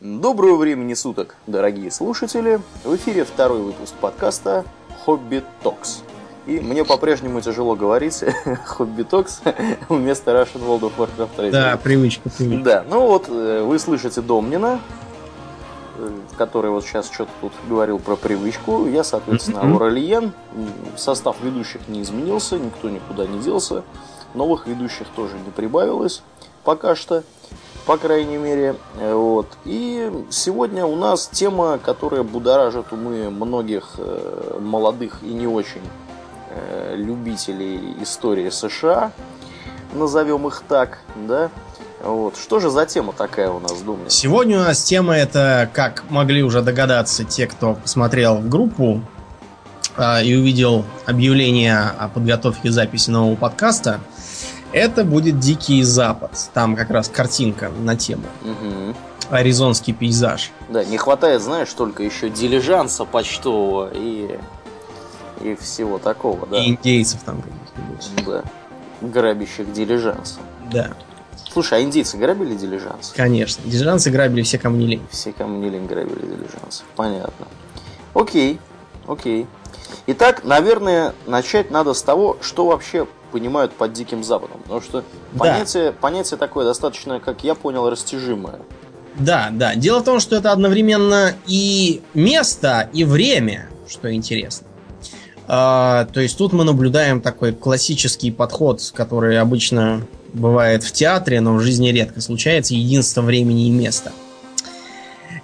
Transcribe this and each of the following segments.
Доброго времени суток, дорогие слушатели! В эфире второй выпуск подкаста «Hobby Talks». И мне по-прежнему тяжело говорить «Hobby Talks» вместо Russian World of Warcraft 3. Да, привычка, привычка. Да, ну вот э, вы слышите Домнина, э, который вот сейчас что-то тут говорил про привычку. Я, соответственно. Ауралиен. Состав ведущих не изменился, никто никуда не делся. Новых ведущих тоже не прибавилось пока что, по крайней мере. Э, Вот. И сегодня у нас тема, которая будоражит умы многих э, молодых и не очень э, любителей истории США, назовем их так, да. Вот. Что же за тема такая у нас, Думнин? Сегодня у нас тема это, как могли уже догадаться те, кто посмотрел группу а, и увидел объявление о подготовке записи нового подкаста, это будет Дикий Запад. Там как раз картинка на тему. Мгм. Аризонский пейзаж. Да, не хватает, знаешь, только еще дилижанса почтового и, и всего такого, да. И индейцев там каких-нибудь. Да. Грабящих дилижанса. Да, Слушай, а индейцы грабили дилижанс? конечно. Дилижанцы грабили все, кому не лень. Все, кому не лень, грабили дилижанс. Понятно. Окей, окей. Итак, наверное, начать надо с того, что вообще понимают под Диким Западом. Потому что Да. понятие, понятие такое достаточно, как я понял, растяжимое. Да, да. Дело в том, что это одновременно и место, и время, что интересно. А, то есть тут мы наблюдаем такой классический подход, который обычно бывает в театре, но в жизни редко случается, единство времени и места.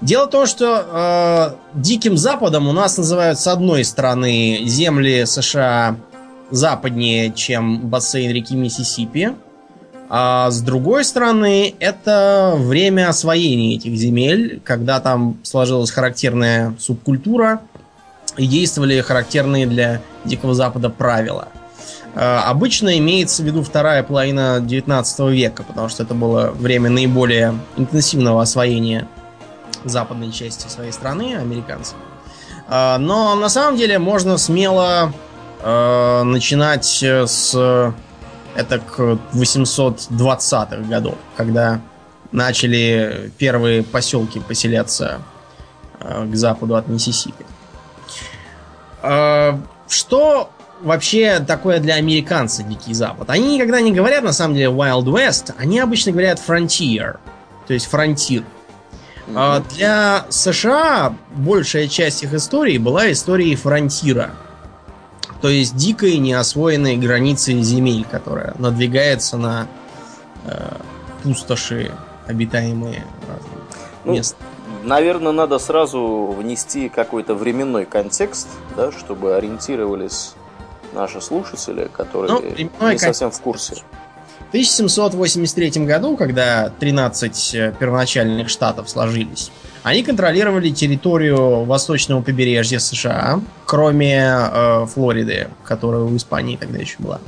Дело в том, что э, Диким Западом у нас называют с одной стороны земли США западнее, чем бассейн реки Миссисипи, а с другой стороны, это время освоения этих земель, когда там сложилась характерная субкультура и действовали характерные для Дикого Запада правила. Э, Обычно имеется в виду вторая половина 19 века, потому что это было время наиболее интенсивного освоения западной части своей страны американцами. Э, Но на самом деле можно смело э, начинать э, с это к 820-х годов, когда начали первые поселки поселяться э, к западу от Миссисипи. Э, Что вообще такое для американца Дикий Запад? Они никогда не говорят на самом деле Wild West, они обычно говорят Frontier, то есть фронтир. А Для США большая часть их истории была историей фронтира. То есть дикой неосвоенной границы земель, которая надвигается на э, пустоши, обитаемые разными Ну, мест. Наверное, надо сразу внести какой-то временной контекст, да, чтобы ориентировались наши слушатели, которые Ну, не совсем в курсе. В 1783 году, когда 13 э, первоначальных штатов сложились, они контролировали территорию восточного побережья США, кроме э, Флориды, которая у Испании тогда еще была.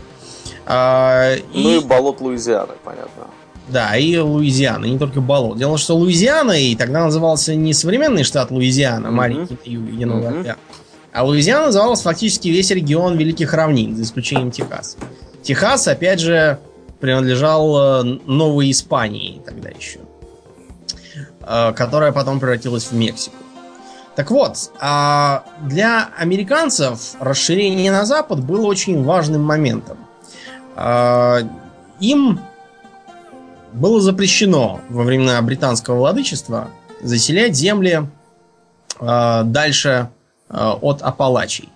А, Ну и болот Луизианы, понятно. Да, и Луизиана, и не только болот. Дело в том, что Луизиана и тогда назывался не современный штат Луизиана, Мгм. маленький Новый Мгм. Орлеан, а Луизиана назывался фактически весь регион Великих Равнин, за исключением Техаса. Техас, опять же, принадлежал э, Новой Испании тогда еще, э, которая потом превратилась в Мексику. Так вот, а для американцев расширение на запад было очень важным моментом. А, Им было запрещено во времена британского владычества заселять земли э, дальше э, от Апалачей.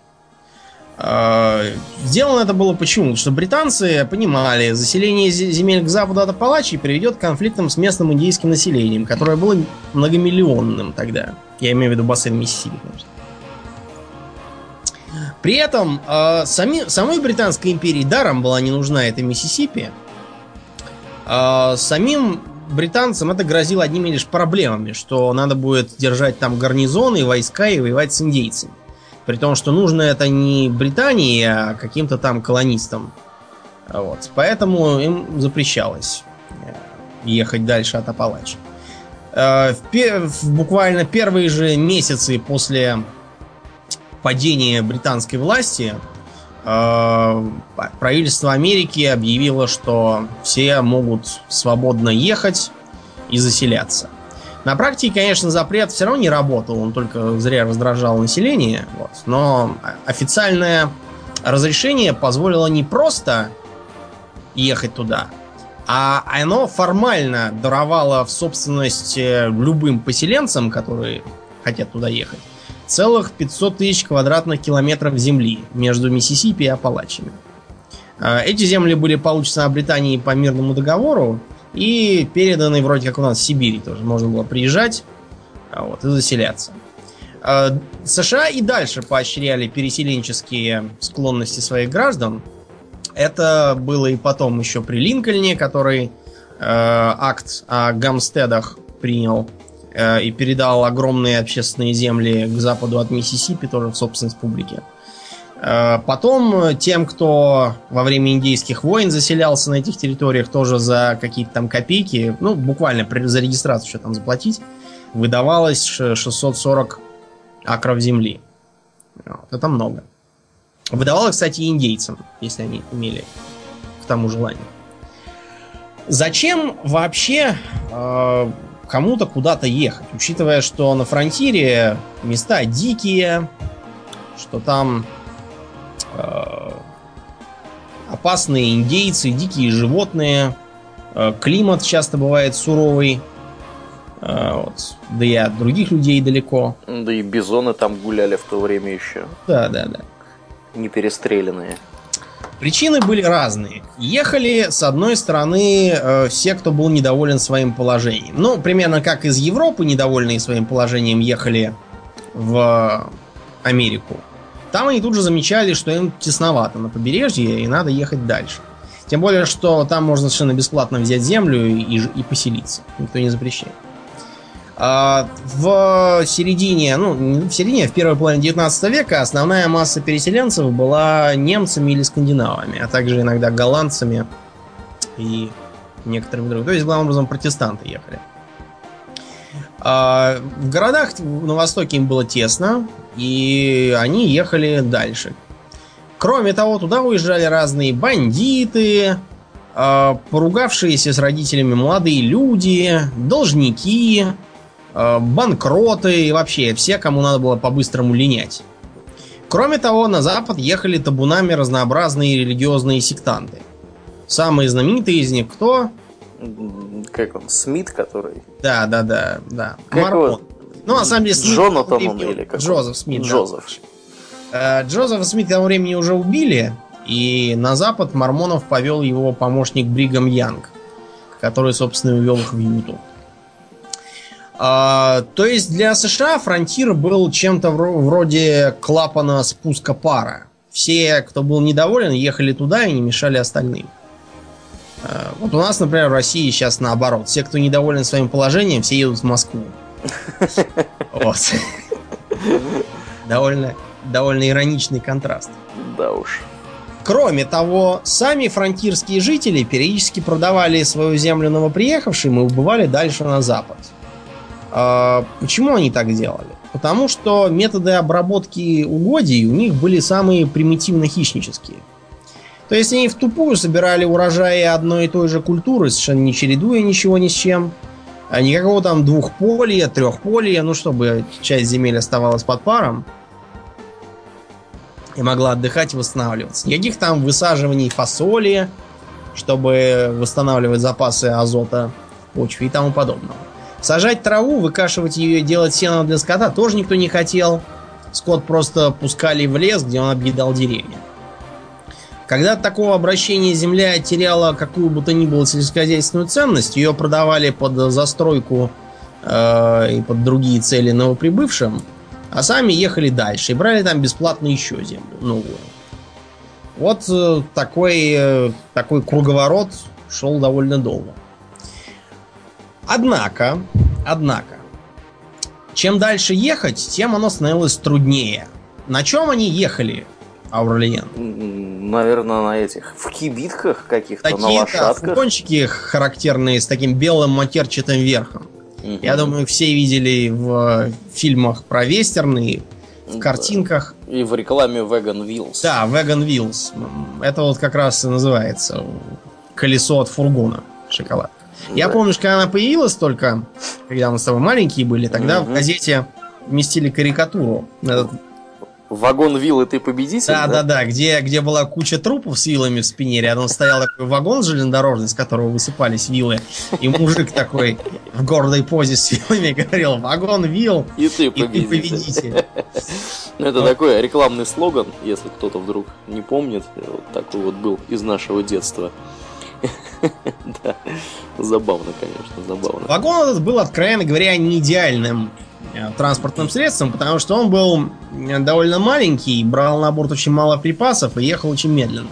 Э, сделано это было почему? Потому что британцы понимали, заселение зе- земель к западу от Апалачей приведет к конфликтам с местным индейским населением, которое было многомиллионным тогда. Я имею в виду бассейн Миссисипи. При этом э, сами, самой Британской империи даром была не нужна эта Миссисипи, а самим британцам это грозило одними лишь проблемами, что надо будет держать там гарнизоны, войска и воевать с индейцами. При том, что нужно это не Британии, а каким-то там колонистам. Вот. Поэтому им запрещалось э, ехать дальше от Апалачи. Э, В, в буквально первые же месяцы после падения британской власти э, правительство Америки объявило, что все могут свободно ехать и заселяться. На практике, конечно, запрет все равно не работал, он только зря раздражал население. Вот. Но официальное разрешение позволило не просто ехать туда, а оно формально даровало в собственность э, любым поселенцам, которые хотят туда ехать, целых 500 тысяч квадратных километров земли между Миссисипи и Апалачами. Э, эти земли были получены Британии по мирному договору и переданы вроде как у нас в Сибири тоже. Можно было приезжать а вот, и заселяться. Э, США и дальше поощряли переселенческие склонности своих граждан, это было и потом еще при Линкольне, который э, акт о Гамстедах принял э, и передал огромные общественные земли к западу от Миссисипи, тоже в собственность публики. Э, потом тем, кто во время индейских войн заселялся на этих территориях, тоже за какие-то там копейки, ну, буквально за регистрацию что там заплатить, выдавалось 640 акров земли. Вот, это много. Выдавала, кстати, индейцам, если они имели к тому желание. Зачем вообще э, кому-то куда-то ехать, учитывая, что на фронтире места дикие, что там опасные индейцы, дикие животные, э, климат часто бывает суровый, э, вот, да и от других людей далеко. Да и бизоны там гуляли в то время еще. Да, да, да не перестрелянные? Причины были разные. Ехали, с одной стороны, э, все, кто был недоволен своим положением. Ну, примерно как из Европы, недовольные своим положением, ехали в Америку. Там они тут же замечали, что им тесновато на побережье, и надо ехать дальше. Тем более, что там можно совершенно бесплатно взять землю и, и поселиться. Никто не запрещает. А, в середине, ну, не в середине, а в первой половине 19 века основная масса переселенцев была немцами или скандинавами, а также иногда голландцами и некоторыми другими. То есть, главным образом, протестанты ехали. А, в городах на востоке им было тесно, и они ехали дальше. Кроме того, туда уезжали разные бандиты, а, поругавшиеся с родителями молодые люди, должники, Э, банкроты и вообще все, кому надо было по-быстрому линять. Кроме того, на запад ехали табунами разнообразные религиозные сектанты. Самые знаменитые из них кто? Как он? Смит, который? Да, да, да, да. Как Мармон. Ну, на самом деле, Смит... Джонатан он или как? Джозеф Смит. Джозеф. Да. Э, Джозефа Смит к тому времени уже убили, и на запад Мормонов повел его помощник Бригам Янг, который, собственно, увел их в Юту. А, то есть для США фронтир был чем-то вроде клапана спуска пара. Все, кто был недоволен, ехали туда и не мешали остальным. А, вот у нас, например, в России сейчас наоборот. Все, кто недоволен своим положением, все едут в Москву. Вот. Довольно, довольно ироничный контраст. Да уж. Кроме того, сами фронтирские жители периодически продавали свою землю новоприехавшим и убывали дальше на запад. А, почему они так делали? Потому что методы обработки угодий у них были самые примитивно-хищнические. То есть они в тупую собирали урожаи одной и той же культуры, совершенно не чередуя ничего ни с чем. А никакого там двухполия, трехполия, ну чтобы часть земель оставалась под паром и могла отдыхать и восстанавливаться. Никаких там высаживаний фасоли, чтобы восстанавливать запасы азота в почве и тому подобного. Сажать траву, выкашивать ее делать сено для скота тоже никто не хотел. Скот просто пускали в лес, где он объедал деревья. Когда такого обращения земля теряла какую бы то ни было сельскохозяйственную ценность, ее продавали под застройку э, и под другие цели новоприбывшим, а сами ехали дальше и брали там бесплатно еще землю новую. Вот э, такой, э, такой круговорот шел довольно долго. Однако, однако, чем дальше ехать, тем оно становилось труднее. На чем они ехали, Аурлиен? Наверное, на этих, в кибитках каких-то, Такие, на лошадках. Да, фургончики характерные с таким белым матерчатым верхом. Угу. Я думаю, все видели в фильмах про вестерны, в картинках. И в рекламе Vegan Wheels. Да, Vegan Wheels. Это вот как раз и называется колесо от фургона. Шоколад. Я помню, что когда она появилась только, когда мы с тобой маленькие были, тогда в газете вместили карикатуру. Этот Вагон виллы ты победитель? Да, да, да, где, где была куча трупов с вилами в спине, рядом стоял такой вагон железнодорожный, с которого высыпались вилы, и мужик такой в гордой позе с вилами говорил, вагон вил, и ты победитель. И ты победитель. Ну, это такой рекламный слоган, если кто-то вдруг не помнит, вот такой вот был из нашего детства. Да, забавно, конечно, забавно. Вагон этот был, откровенно говоря, не идеальным транспортным средством, потому что он был э, довольно маленький, брал на борт очень мало припасов и ехал очень медленно.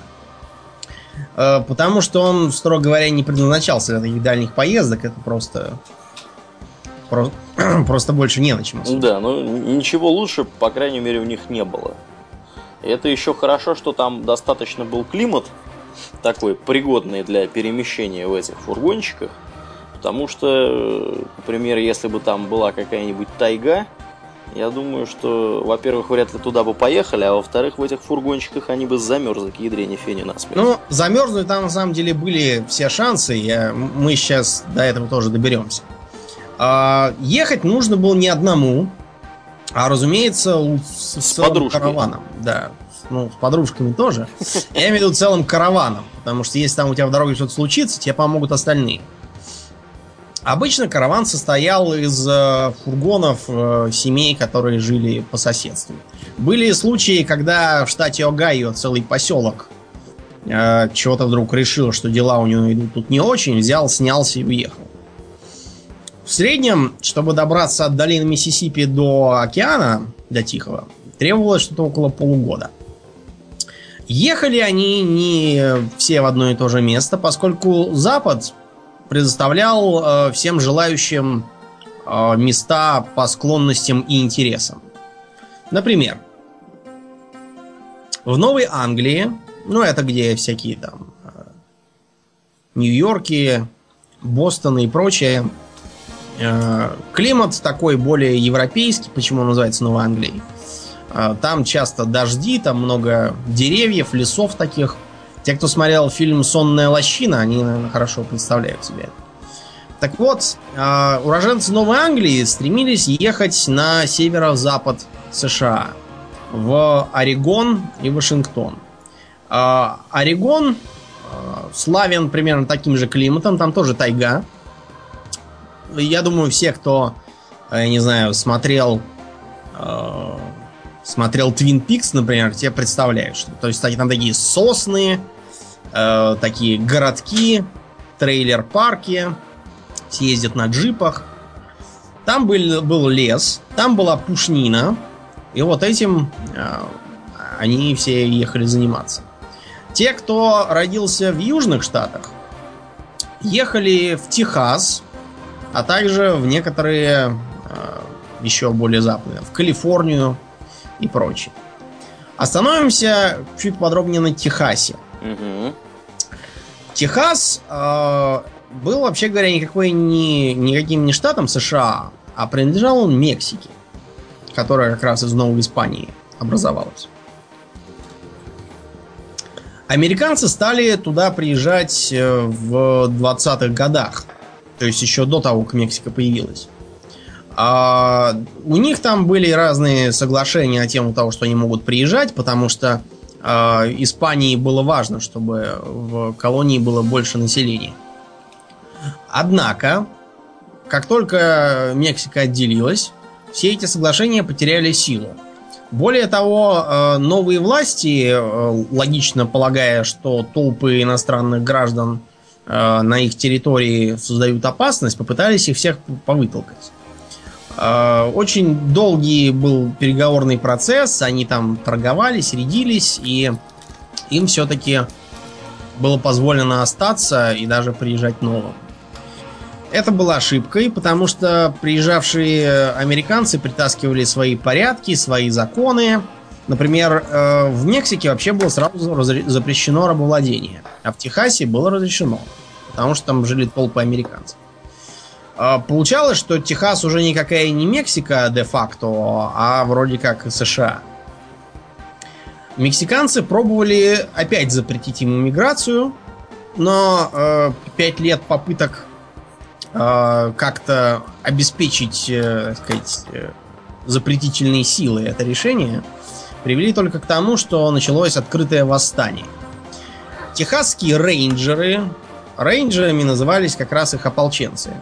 Э, потому что он, строго говоря, не предназначался для таких дальних поездок, это просто... Просто, просто больше не на чем. Да, ну ничего лучше, по крайней мере, у них не было. Это еще хорошо, что там достаточно был климат такой пригодный для перемещения в этих фургончиках. Потому что, например, если бы там была какая-нибудь тайга, я думаю, что, во-первых, вряд ли туда бы поехали, а во-вторых, в этих фургончиках они бы замерзли к ядрене фени насмерть. Ну, замерзнуть там на самом деле были все шансы, я, мы сейчас до этого тоже доберемся. А, ехать нужно было не одному, а, разумеется, с, с целым караваном. Да, ну, с подружками тоже. Я имею в виду целым караваном, потому что если там у тебя в дороге что-то случится, тебе помогут остальные. Обычно караван состоял из э, фургонов э, семей, которые жили по соседству. Были случаи, когда в штате Огайо целый поселок э, чего-то вдруг решил, что дела у него идут тут не очень, взял, снялся и уехал. В среднем, чтобы добраться от долины Миссисипи до океана, до Тихого, требовалось что-то около полугода. Ехали они не все в одно и то же место, поскольку Запад предоставлял э, всем желающим э, места по склонностям и интересам. Например, в Новой Англии, ну это где всякие там э, Нью-Йорки, Бостоны и прочее, э, климат такой более европейский, почему он называется Новой Англией. Э, там часто дожди, там много деревьев, лесов таких – те, кто смотрел фильм «Сонная лощина», они, наверное, хорошо представляют себе это. Так вот, э, уроженцы Новой Англии стремились ехать на северо-запад США, в Орегон и Вашингтон. Э, Орегон э, славен примерно таким же климатом, там тоже тайга. Я думаю, все, кто, я не знаю, смотрел смотрел Twin Peaks, например, тебе представляют, что то есть там такие сосны, э, такие городки, трейлер-парки, съездят на джипах. Там был, был лес, там была пушнина, и вот этим э, они все ехали заниматься. Те, кто родился в Южных Штатах, ехали в Техас, а также в некоторые э, еще более западные, в Калифорнию, и прочее. Остановимся чуть подробнее на Техасе. Угу. Техас э, был, вообще говоря, никакой не, никаким не штатом США, а принадлежал он Мексике, которая как раз из Новой Испании образовалась. Американцы стали туда приезжать э, в 20-х годах, то есть еще до того, как Мексика появилась. А, у них там были разные соглашения на тему того, что они могут приезжать, потому что а, Испании было важно, чтобы в колонии было больше населения. Однако, как только Мексика отделилась, все эти соглашения потеряли силу. Более того, а, новые власти, а, логично полагая, что толпы иностранных граждан а, на их территории создают опасность, попытались их всех повытолкать. Э, очень долгий был переговорный процесс, они там торговались, рядились, и им все-таки было позволено остаться и даже приезжать новым. Это была ошибкой, потому что приезжавшие американцы притаскивали свои порядки, свои законы. Например, э, в Мексике вообще было сразу запрещено рабовладение, а в Техасе было разрешено, потому что там жили толпы американцев. А, получалось, что Техас уже никакая не Мексика де-факто, а вроде как США. Мексиканцы пробовали опять запретить ему миграцию, но э, 5 лет попыток э, как-то обеспечить, э, сказать, э, запретительные силы это решение, привели только к тому, что началось открытое восстание. Техасские рейнджеры, рейнджерами назывались как раз их ополченцы,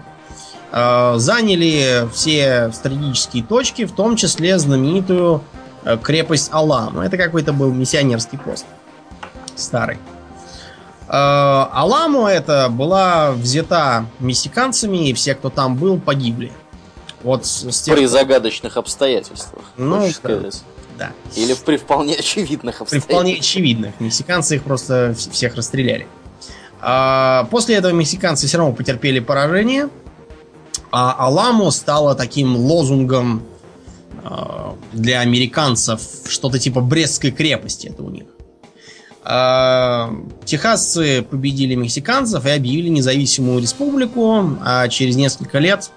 заняли все стратегические точки, в том числе знаменитую э, крепость Алам. Это какой-то был миссионерский пост старый. Э, Аламу это была взята мексиканцами, и все, кто там был, погибли. Вот с тех... При загадочных обстоятельствах. Ну, сказать. Да. Или при вполне очевидных обстоятельствах. При вполне очевидных. Мексиканцы их просто всех расстреляли. А, после этого мексиканцы все равно потерпели поражение. А Аламо стало таким лозунгом а, для американцев, что-то типа Брестской крепости это у них. А, техасцы победили мексиканцев и объявили независимую республику, а через несколько лет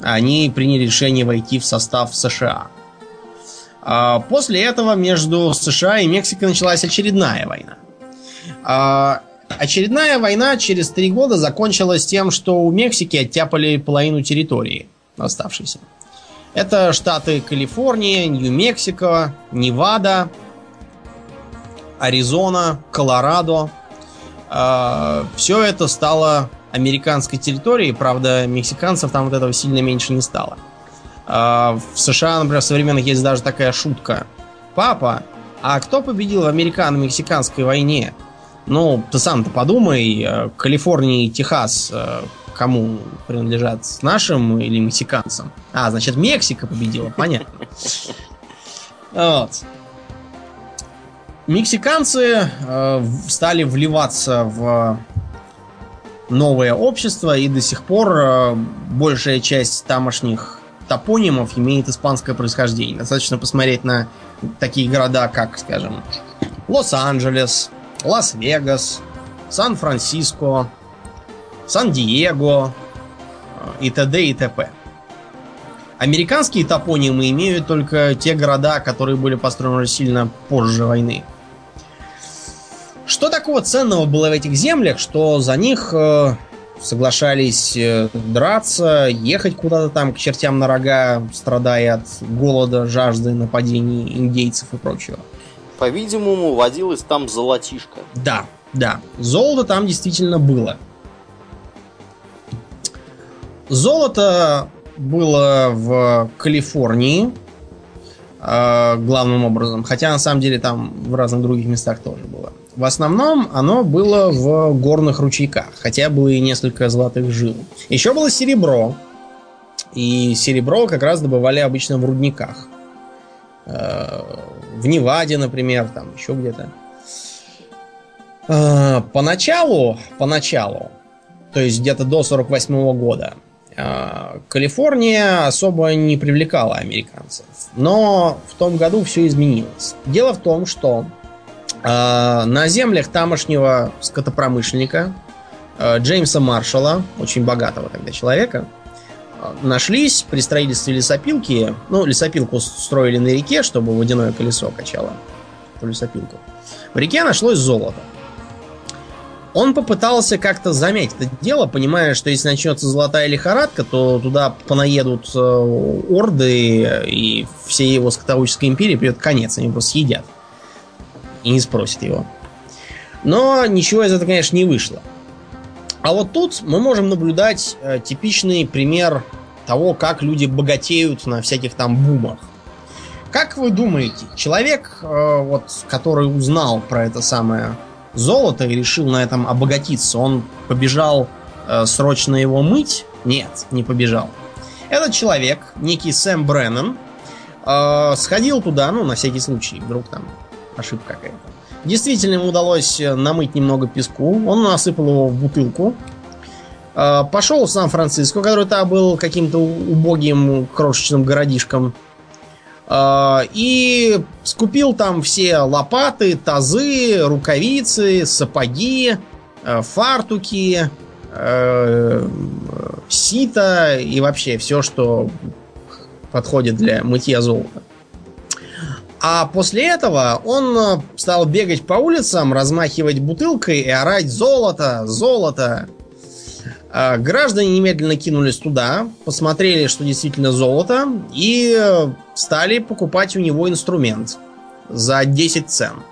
они приняли решение войти в состав США. А, после этого между США и Мексикой началась очередная война. Очередная война через три года закончилась тем, что у Мексики оттяпали половину территории оставшейся. Это штаты Калифорния, Нью-Мексико, Невада, Аризона, Колорадо. А, Все это стало американской территорией, правда, мексиканцев там вот этого сильно меньше не стало. А, в США, например, в современных есть даже такая шутка. Папа, а кто победил в американо-мексиканской войне? Ну, ты сам-то подумай, э, Калифорния и Техас э, кому принадлежат? Нашим или мексиканцам? А, значит, Мексика победила, понятно. Вот. Мексиканцы э, стали вливаться в новое общество, и до сих пор э, большая часть тамошних топонимов имеет испанское происхождение. Достаточно посмотреть на такие города, как, скажем, Лос-Анджелес, Лас-Вегас, Сан-Франциско, Сан-Диего э, и т.д. и т.п. Американские топонимы имеют только те города, которые были построены сильно позже войны. Что такого ценного было в этих землях, что за них э, соглашались э, драться, ехать куда-то там к чертям на рога, страдая от голода, жажды, нападений индейцев и прочего? По-видимому, водилась там золотишко. Да, да. Золото там действительно было. Золото было в Калифорнии, э, главным образом. Хотя на самом деле там в разных других местах тоже было. В основном оно было в горных ручейках, хотя было и несколько золотых жил. Еще было серебро. И серебро как раз добывали обычно в рудниках. Э, в Неваде, например, там еще где-то. Э, поначалу, поначалу, то есть где-то до 48 года, э, Калифорния особо не привлекала американцев. Но в том году все изменилось. Дело в том, что на землях тамошнего скотопромышленника Джеймса Маршалла, очень богатого тогда человека, нашлись при строительстве лесопилки. Ну, лесопилку строили на реке, чтобы водяное колесо качало эту лесопилку. В реке нашлось золото. Он попытался как-то замять это дело, понимая, что если начнется золотая лихорадка, то туда понаедут э, орды, и всей его скотоводческой империи придет конец, они его съедят и не спросит его. Но ничего из этого, конечно, не вышло. А вот тут мы можем наблюдать э, типичный пример того, как люди богатеют на всяких там бумах. Как вы думаете, человек, э, вот, который узнал про это самое золото и решил на этом обогатиться, он побежал э, срочно его мыть? Нет, не побежал. Этот человек, некий Сэм Бреннан, э, сходил туда, ну, на всякий случай, вдруг там ошибка какая-то. Действительно, ему удалось э, намыть немного песку. Он насыпал его в бутылку. Э, пошел в Сан-Франциско, который там был каким-то убогим крошечным городишком. Э, и скупил там все лопаты, тазы, рукавицы, сапоги, фартуки, сито и вообще все, что подходит для мытья золота. А после этого он э, стал бегать по улицам, размахивать бутылкой и орать «Золото! Золото!». А, граждане немедленно кинулись туда, посмотрели, что действительно золото, и стали покупать у него инструмент за 10 цен.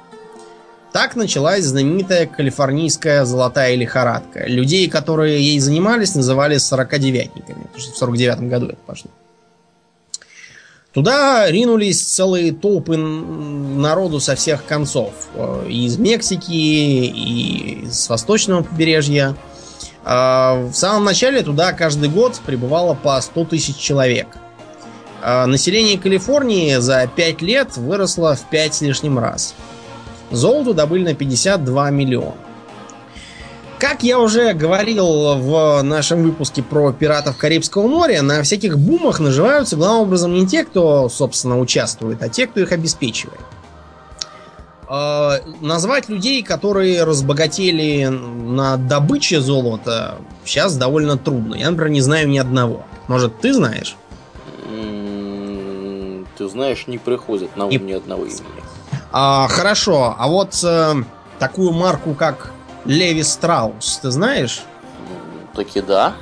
Так началась знаменитая калифорнийская золотая лихорадка. Людей, которые ей занимались, называли сорокадевятниками, потому что в 49 году это пошло. Туда ринулись целые толпы народу со всех концов. Э, из Мексики, и с восточного побережья. А, в самом начале туда каждый год прибывало по 100 тысяч человек. А, население Калифорнии за 5 лет выросло в 5 с лишним раз. Золоту добыли на 52 миллиона. Как я уже говорил в нашем выпуске про пиратов Карибского моря, на всяких бумах наживаются главным образом не те, кто, собственно, участвует, а те, кто их обеспечивает. Э, назвать людей, которые разбогатели на добыче золота, сейчас довольно трудно. Я, например, не знаю ни одного. Может, ты знаешь? Ты знаешь, не приходит на ум и... ни одного имени. А, хорошо, а вот э, такую марку, как Леви Страус, ты знаешь? Таки да.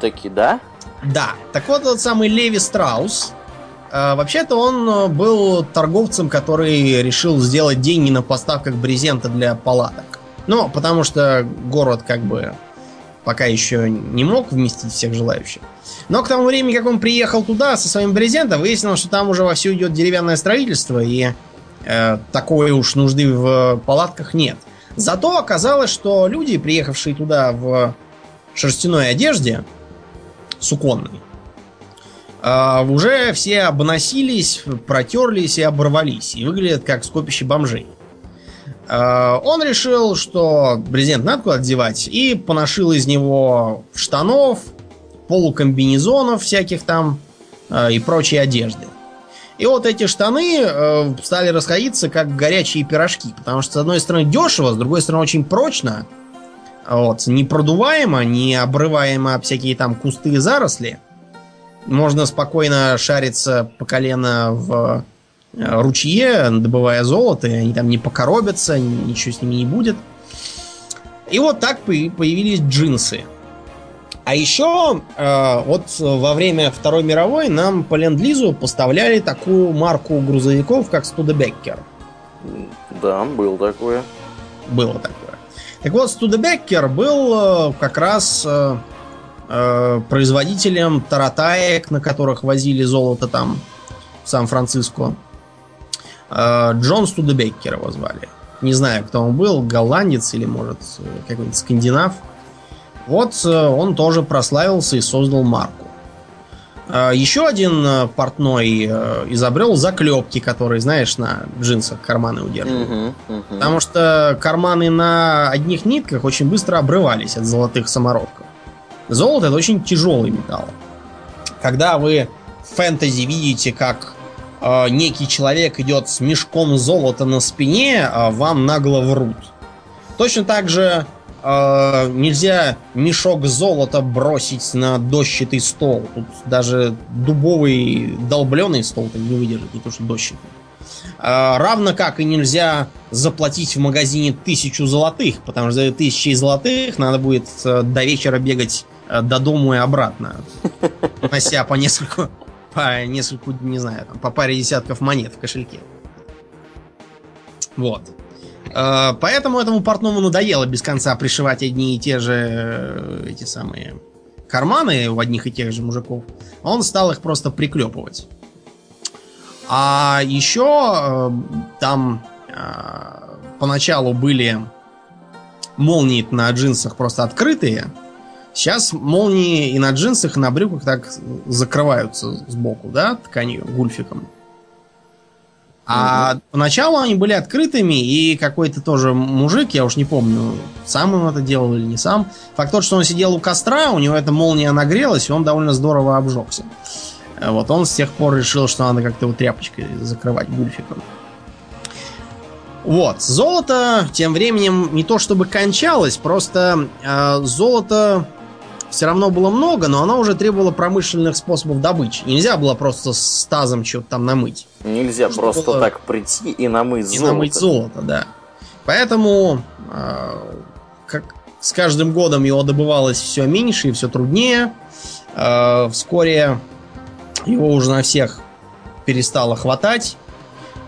Таки да. Да. Так вот, тот самый Леви Страус, э, вообще-то он э, был торговцем, который решил сделать деньги на поставках брезента для палаток. Ну, потому что город как бы пока еще не мог вместить всех желающих. Но к тому времени, как он приехал туда со своим брезентом, выяснилось, что там уже вовсю идет деревянное строительство, и э, такой уж нужды в палатках нет. Зато оказалось, что люди, приехавшие туда в шерстяной одежде, суконной, а, уже все обносились, протерлись и оборвались. И выглядят как скопище бомжей. А, он решил, что брезент надо куда девать, и поношил из него штанов, полукомбинезонов всяких там а, и прочей одежды. И вот эти штаны э, стали расходиться как горячие пирожки. Потому что, с одной стороны, дешево, с другой стороны, очень прочно. Вот, не продуваемо, не обрываемо всякие там кусты и заросли. Можно спокойно шариться по колено в э, ручье, добывая золото, и они там не покоробятся, ничего с ними не будет. И вот так появились джинсы. А еще э, вот во время Второй мировой нам по ленд-лизу поставляли такую марку грузовиков, как Студебеккер. Да, было такое. Было такое. Так вот, Студебеккер был э, как раз э, производителем таратаек, на которых возили золото там в Сан-Франциско. Э, Джон Студебеккер его звали. Не знаю, кто он был, голландец или, может, какой-нибудь скандинав. Вот э, он тоже прославился и создал марку. Э, Еще один э, портной изобрел заклепки, которые, знаешь, на джинсах карманы удерживают. Uh-huh, uh-huh. Потому что карманы на одних нитках очень быстро обрывались от золотых самородков. Золото это очень тяжелый металл. Когда вы в фэнтези видите, как э, некий человек идет с мешком золота на спине, э, вам нагло врут. Точно так же э, нельзя мешок золота бросить на дощатый стол. Тут даже дубовый долбленый стол не выдержит, не то что дощатый. Э, равно как и нельзя заплатить в магазине тысячу золотых, потому что за тысячи золотых надо будет э, до вечера бегать э, до дому и обратно, нося по нескольку, по нескольку, не знаю, там, по паре десятков монет в кошельке. Вот. Э, поэтому этому портному надоело без конца пришивать одни и те же э, эти самые карманы в одних и тех же мужиков. Он стал их просто приклепывать. А еще э, там поначалу были молнии на джинсах просто открытые. Сейчас молнии и на джинсах, и на брюках так закрываются сбоку, да, тканью, гульфиком. А угу. поначалу они были открытыми, и какой-то тоже мужик, я уж не помню, сам он это делал или не сам. Факт тот, что он сидел у костра, у него эта молния нагрелась, и он довольно здорово обжегся. Вот он с тех пор решил, что надо как-то его тряпочкой закрывать бульфиком. Вот, золото тем временем не то чтобы кончалось, просто э, золото все равно было много, но оно уже требовало промышленных способов добычи. Нельзя было просто с тазом что-то там намыть. Нельзя Нужно просто было... так прийти и намыть и золото. И намыть золото, да. Поэтому, э, как, с каждым годом его добывалось все меньше и все труднее. Э, вскоре его уже на всех перестало хватать.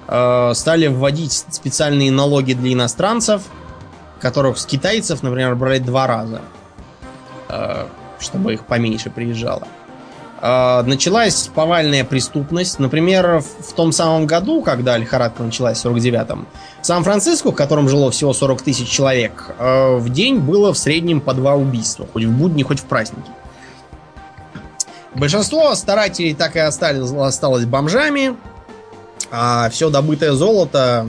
Э, стали вводить специальные налоги для иностранцев, которых с китайцев, например, брали два раза, чтобы их поменьше приезжало. Началась повальная преступность. Например, в том самом году, когда лихорадка началась в 49-м, в Сан-Франциско, в котором жило всего 40 тысяч человек, в день было в среднем по два убийства. Хоть в будни, хоть в праздники. Большинство старателей так и остались, осталось бомжами, а все добытое золото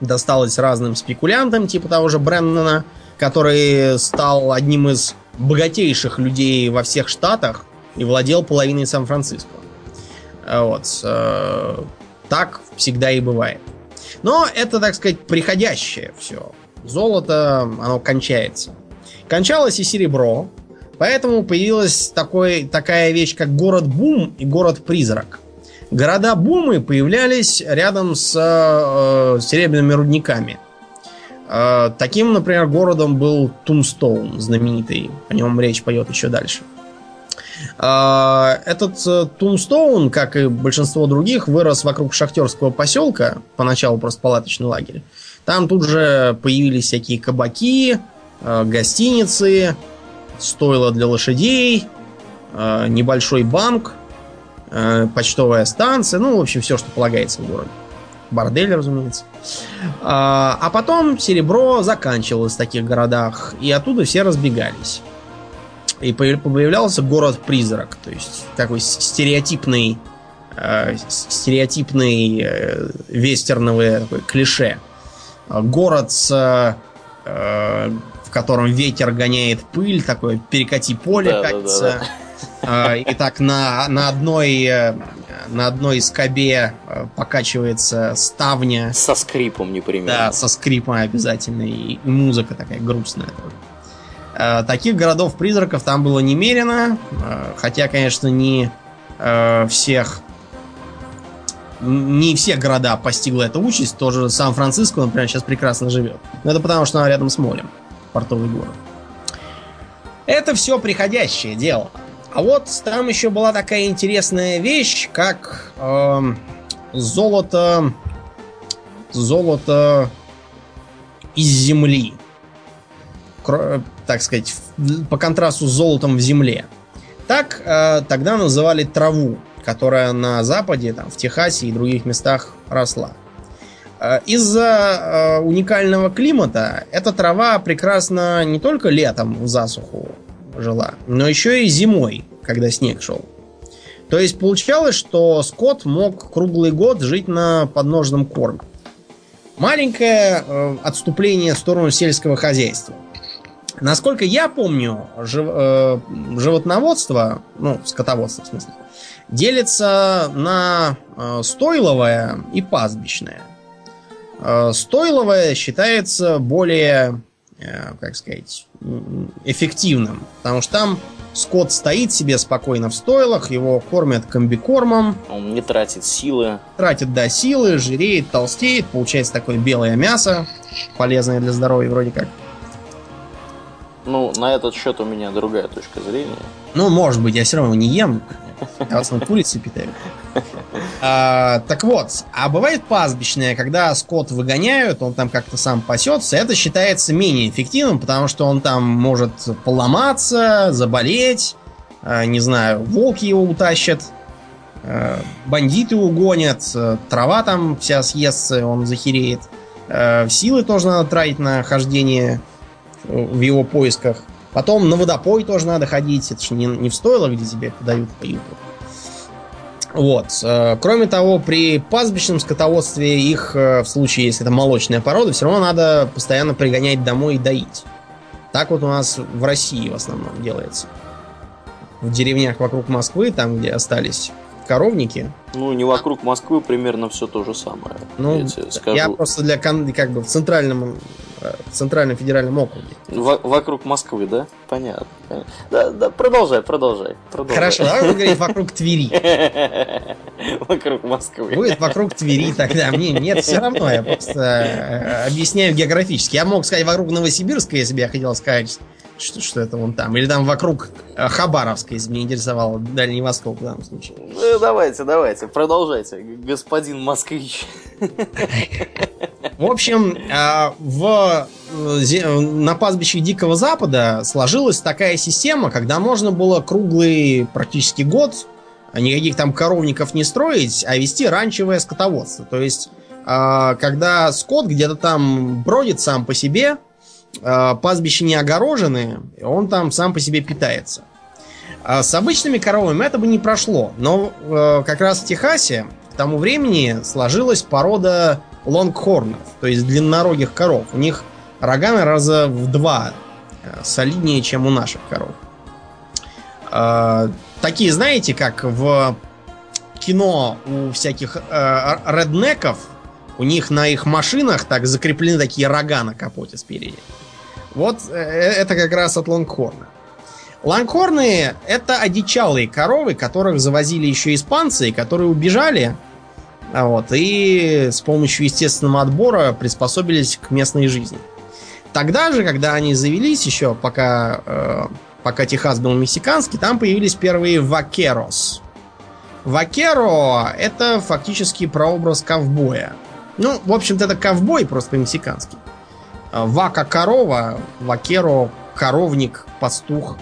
досталось разным спекулянтам, типа того же Брэндона, который стал одним из богатейших людей во всех штатах и владел половиной Сан-Франциско. Вот. Э, так всегда и бывает. Но это, так сказать, приходящее все. Золото, оно кончается. Кончалось и серебро, Поэтому появилась такой, такая вещь, как город-бум и город-призрак. Города-бумы появлялись рядом с э, серебряными рудниками. Э, таким, например, городом был Тумстоун, знаменитый. О нем речь поет еще дальше. Э, этот э, Тумстоун, как и большинство других, вырос вокруг шахтерского поселка, поначалу просто палаточный лагерь. Там тут же появились всякие кабаки, э, гостиницы, стойло для лошадей, э, небольшой банк, почтовая станция, ну, в общем, все, что полагается в городе. Бордель, разумеется. А, а потом серебро заканчивалось в таких городах, и оттуда все разбегались. И появлялся город-призрак, то есть такой стереотипный, э, стереотипный э, вестерновый такой клише. Город с в котором ветер гоняет пыль, такое перекати поле да, катится. Да, да, да. И так на, на одной э, на одной скобе э, покачивается ставня. Со скрипом непременно. Да, со скрипом обязательно. И, музыка такая грустная. Э, таких городов-призраков там было немерено. Хотя, конечно, не всех не все города постигла эта участь. Тоже Сан-Франциско, например, сейчас прекрасно живет. Но это потому, что она рядом с морем портовый город. Это все приходящее дело. А вот там еще была такая интересная вещь, как э, золото, золото из земли. Кро, так сказать, по контрасту с золотом в земле. Так э, тогда называли траву, которая на Западе, там, в Техасе и других местах росла. Э, из-за э, уникального климата эта трава прекрасно не только летом в засуху жила, но еще и зимой, когда снег шел. То есть получалось, что скот мог круглый год жить на подножном корме. Маленькое э, отступление в сторону сельского хозяйства. Насколько я помню, жив, э, животноводство, ну, скотоводство в смысле, делится на э, стойловое и пастбищное. Э, стойловое считается более, э, как сказать, эффективным, потому что там скот стоит себе спокойно в стойлах, его кормят комбикормом. Он не тратит силы. Тратит, да, силы, жиреет, толстеет, получается такое белое мясо, полезное для здоровья вроде как. Ну, на этот счет у меня другая точка зрения. Ну, может быть, я все равно не ем. Я вас на курице питаю. А, так вот, а бывает пастбищное, когда скот выгоняют, он там как-то сам пасется, это считается менее эффективным, потому что он там может поломаться, заболеть, а, не знаю, волки его утащат, а, бандиты угонят, трава там вся съестся, он захереет. А, силы тоже надо тратить на хождение в его поисках. Потом на водопой тоже надо ходить. Это же не, не в стойло, где тебе подают поют. Вот. Э, кроме того, при пастбищном скотоводстве их, э, в случае, если это молочная порода, все равно надо постоянно пригонять домой и доить. Так вот у нас в России в основном делается. В деревнях вокруг Москвы, там, где остались коровники. Ну, не вокруг Москвы, примерно все то же самое. Ну, я, скажу. я просто для как бы в центральном э, в Центральном федеральном округе. В- вокруг Москвы, да? Понятно. Да, да, продолжай, продолжай. продолжай. Хорошо, давай будем говорить вокруг Твери. Вокруг Москвы. Будет вокруг Твери тогда. Мне нет, все равно. Я просто э, объясняю географически. Я мог сказать вокруг Новосибирска, если бы я хотел сказать, что, что это вон там. Или там вокруг э, Хабаровска, если меня интересовало Дальний Восток в данном случае. Ну, давайте, давайте, продолжайте, господин москвич. В общем, э, в, на пастбище Дикого Запада сложилась такая система, когда можно было круглый практически год никаких там коровников не строить, а вести ранчевое скотоводство. То есть, когда скот где-то там бродит сам по себе, пастбища не огорожены, он там сам по себе питается. А с обычными коровами это бы не прошло, но э, как раз в Техасе к тому времени сложилась порода лонгхорнов, то есть длиннорогих коров. У них рога раза в два э, солиднее, чем у наших коров. Э, такие, знаете, как в кино у всяких э, реднеков, у них на их машинах так закреплены такие рога на капоте спереди. Вот э, это как раз от лонгхорна. Лангхорны это одичалые коровы, которых завозили еще испанцы, и которые убежали. а Вот, и с помощью естественного отбора приспособились к местной жизни. Тогда же, когда они завелись, еще пока, э, пока Техас был мексиканский, там появились первые вакерос. Вакеро это фактически прообраз ковбоя. Ну, в общем-то, это ковбой просто по-мексикански. Вака корова, вакеро коровник, пастух.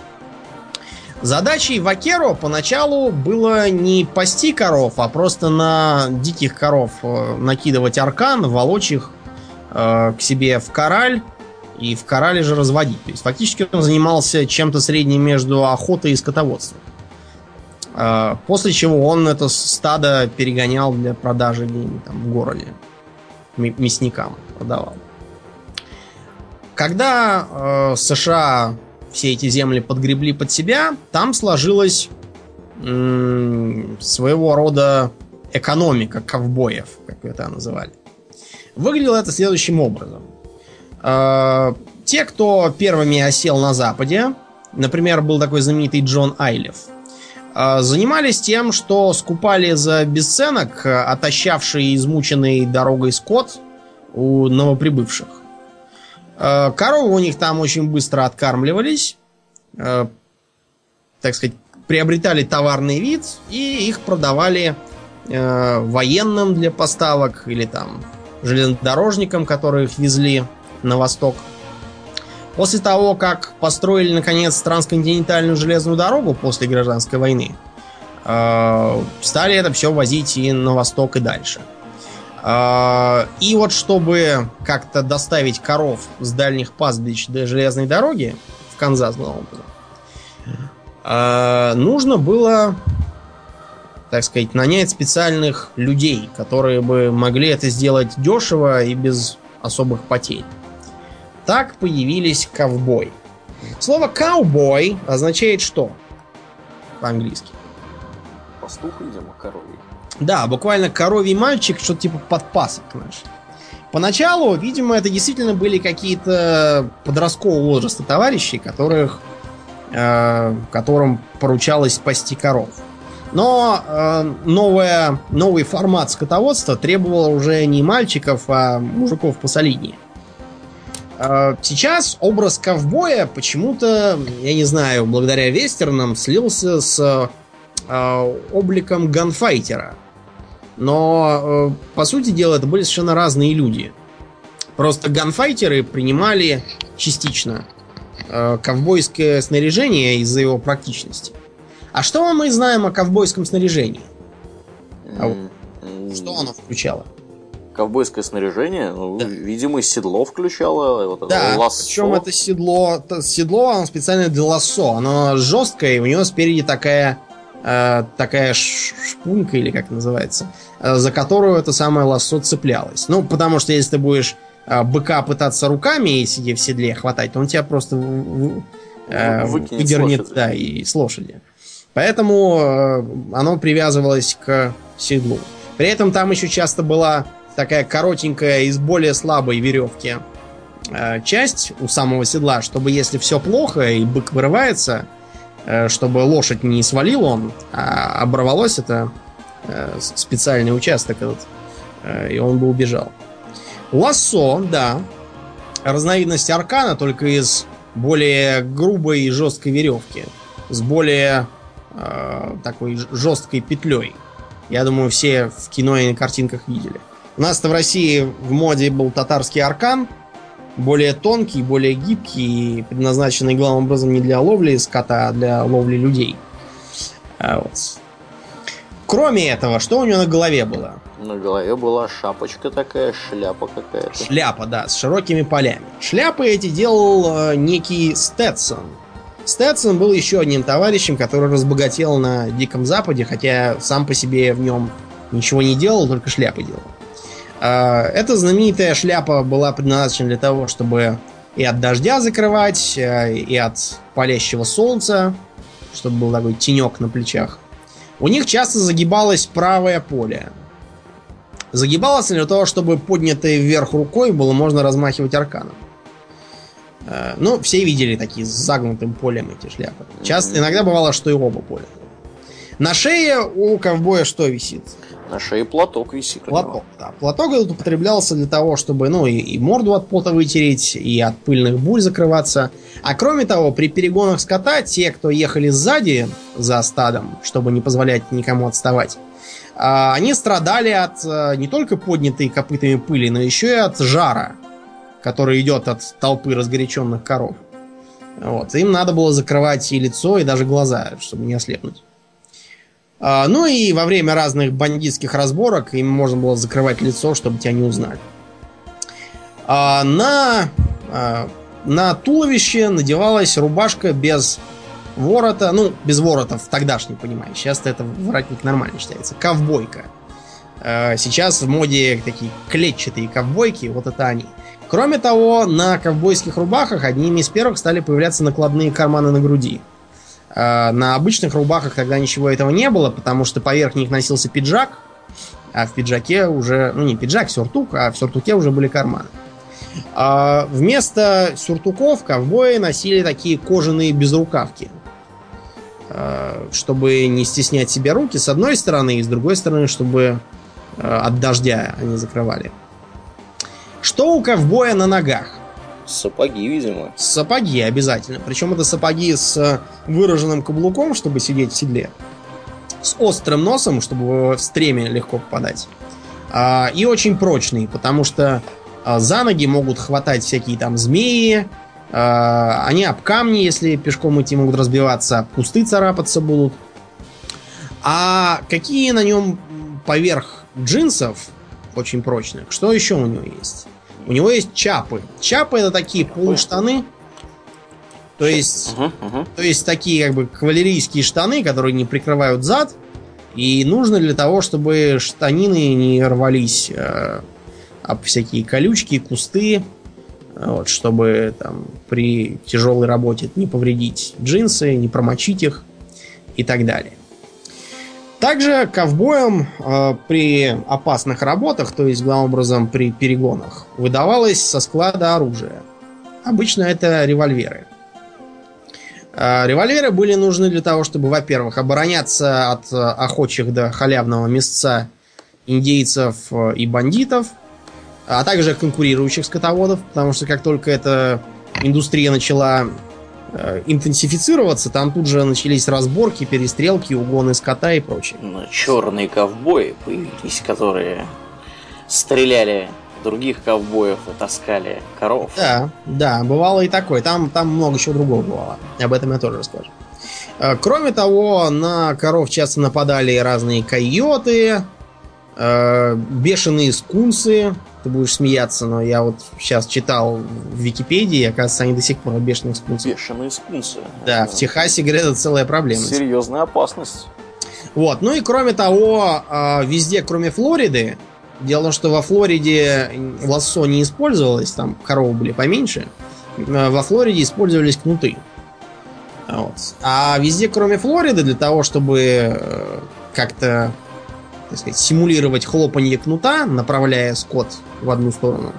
Задачей Вакеро поначалу было не пасти коров, а просто на диких коров э, накидывать аркан, волочь их э, к себе в кораль и в корале же разводить. То есть фактически он занимался чем-то средним между охотой и скотоводством. Э, после чего он это стадо перегонял для продажи где-нибудь там в городе. Мясникам продавал. Когда э, США все эти земли подгребли под себя, там сложилась м, своего рода экономика ковбоев, как это называли. Выглядело это следующим образом. Э, те, кто первыми осел на Западе, например, был такой знаменитый Джон Айлев, э, занимались тем, что скупали за бесценок э, отощавший и измученный дорогой скот у новоприбывших. Э, Коровы у них там очень быстро откармливались, э, так сказать, приобретали товарный вид и их продавали э, военным для поставок или там железнодорожникам, которые их везли на восток. После того, как построили наконец трансконтинентальную железную дорогу после гражданской войны, стали это все возить и на восток и дальше. А, И вот чтобы как-то доставить коров с дальних пастбищ до железной дороги в Канзас, главным а, нужно было, так сказать, нанять специальных людей, которые бы могли это сделать дешево и без особых потерь. Так появились ковбой. Слово «каубой» означает что по-английски? Пастух, видимо, коровий. Да, буквально коровий мальчик, что-то типа подпасок, знаешь. Поначалу, видимо, это действительно были какие-то подросткового возраста товарищи, которых, э, которым поручалось спасти коров. Но э, новая, новый формат скотоводства требовал уже не мальчиков, а мужиков посолиднее. Э, Сейчас образ ковбоя почему-то, я не знаю, благодаря вестернам слился с э, обликом ганфайтера. Но, э, по сути дела, это были совершенно разные люди. Просто ганфайтеры принимали частично э, ковбойское снаряжение из-за его практичности. А что мы знаем о ковбойском снаряжении? А Что оно включало? Ковбойское снаряжение, ну, Да. видимо, седло включало, вот Да, лассо. причем это седло, седло, оно специально для лассо. Оно жесткое, и у него спереди такая такая ш- шпунька, или как называется, э, за которую это самое лассо цеплялось. Ну, потому что если ты будешь э, быка пытаться руками, сидя в седле, хватать, то он тебя просто в- э, выдернет, да, и с лошади. Поэтому э, оно привязывалось к седлу. При этом там еще часто была такая коротенькая из более слабой веревки э, часть у самого седла, чтобы если все плохо и бык вырывается, э, чтобы лошадь не свалил он, а оборвалось это э, специальный участок этот, э, и он бы убежал. Лассо, да, разновидность аркана, только из более грубой и жесткой веревки, с более э, такой жесткой петлей. Я думаю, все в кино и на картинках видели. У нас-то в России в моде был татарский аркан, более тонкий, более гибкий, предназначенный главным образом не для ловли скота, а для ловли людей. А вот. Кроме этого, что у него на голове было? На голове была шапочка такая, шляпа какая-то. Шляпа, да, с широкими полями. Шляпы эти делал э, некий Стэтсон. Стэтсон был еще одним товарищем, который разбогател на Диком Западе, хотя сам по себе в нем ничего не делал, только шляпы делал. А, эта знаменитая шляпа была предназначена для того, чтобы и от дождя закрывать, э, и от палящего солнца, чтобы был такой тенек на плечах. У них часто загибалось правое поле. Загибалось для того, чтобы поднятой вверх рукой было можно размахивать арканом. Э, ну, все видели такие с загнутым полем эти шляпы. Часто, иногда бывало, что и оба поля. На шее у ковбоя что висит? На шее платок висит. Платок, да. Платок этот употреблялся для того, чтобы, ну, и, и морду от пота вытереть, и от пыльных бурь закрываться. А кроме того, при перегонах скота, те, кто ехали сзади за стадом, чтобы не позволять никому отставать, а, они страдали от э, не только поднятой копытами пыли, но еще и от жара, который идет от толпы разгоряченных коров. Вот. Им надо было закрывать и лицо, и даже глаза, чтобы не ослепнуть. А, ну и во время разных бандитских разборок им можно было закрывать лицо, чтобы тебя не узнали. А, на, а, на туловище надевалась рубашка без ворота, ну, без ворота в тогдашнем понимании. Сейчас это воротник нормально считается. Ковбойка. Сейчас в моде такие клетчатые ковбойки, вот это они. Кроме того, на ковбойских рубахах одними из первых стали появляться накладные карманы на груди. Э, на обычных рубахах тогда ничего этого не было, потому что поверх них носился пиджак, а в пиджаке уже, ну не пиджак, сюртук, а в сюртуке уже были карманы. А вместо сюртуков ковбои носили такие кожаные безрукавки, э, чтобы не стеснять себе руки с одной стороны, и с другой стороны, чтобы э, от дождя они закрывали. Что у ковбоя на ногах? Сапоги, видимо. Сапоги обязательно. Причем это сапоги с выраженным каблуком, чтобы сидеть в седле. С острым носом, чтобы в стреме легко попадать. А, и очень прочные, потому что а, за ноги могут хватать всякие там змеи. А, они об камни, если пешком идти, могут разбиваться. Об кусты царапаться будут. А какие на нем поверх джинсов очень прочных? Что еще у него есть? У него есть чапы. Чапы это такие полуштаны. То есть, uh-huh, uh-huh. то есть такие как бы кавалерийские штаны, которые не прикрывают зад. И нужно для того, чтобы штанины не рвались э, об всякие колючки, кусты. Вот, чтобы там при тяжелой работе не повредить джинсы, не промочить их и так далее. Также ковбоям э, при опасных работах, то есть, главным образом, при перегонах, выдавалось со склада оружие. Обычно это револьверы. Э, револьверы были нужны для того, чтобы, во-первых, обороняться от э, охочих до халявного места индейцев э, и бандитов, а также конкурирующих скотоводов, потому что как только эта индустрия начала интенсифицироваться, там тут же начались разборки, перестрелки, угоны скота и прочее. Ну, черные ковбои появились, которые стреляли других ковбоев и таскали коров. Да, да, бывало и такое. Там, там много чего другого бывало. Об этом я тоже расскажу. Э, кроме того, на коров часто нападали разные койоты, э, бешеные скунсы, ты будешь смеяться, но я вот сейчас читал в Википедии, оказывается, они до сих пор бешеные скунсы. Бешеные скунсы. Да, в Техасе, говорят, это целая проблема. Серьезная опасность. Вот, ну и кроме того, а, везде, кроме Флориды, дело в том, что во Флориде лассо не использовалось, там коровы были поменьше, а, во Флориде использовались кнуты. Вот. А везде, кроме Флориды, для того, чтобы э, как-то так сказать, симулировать хлопанье кнута, направляя скот в одну сторону,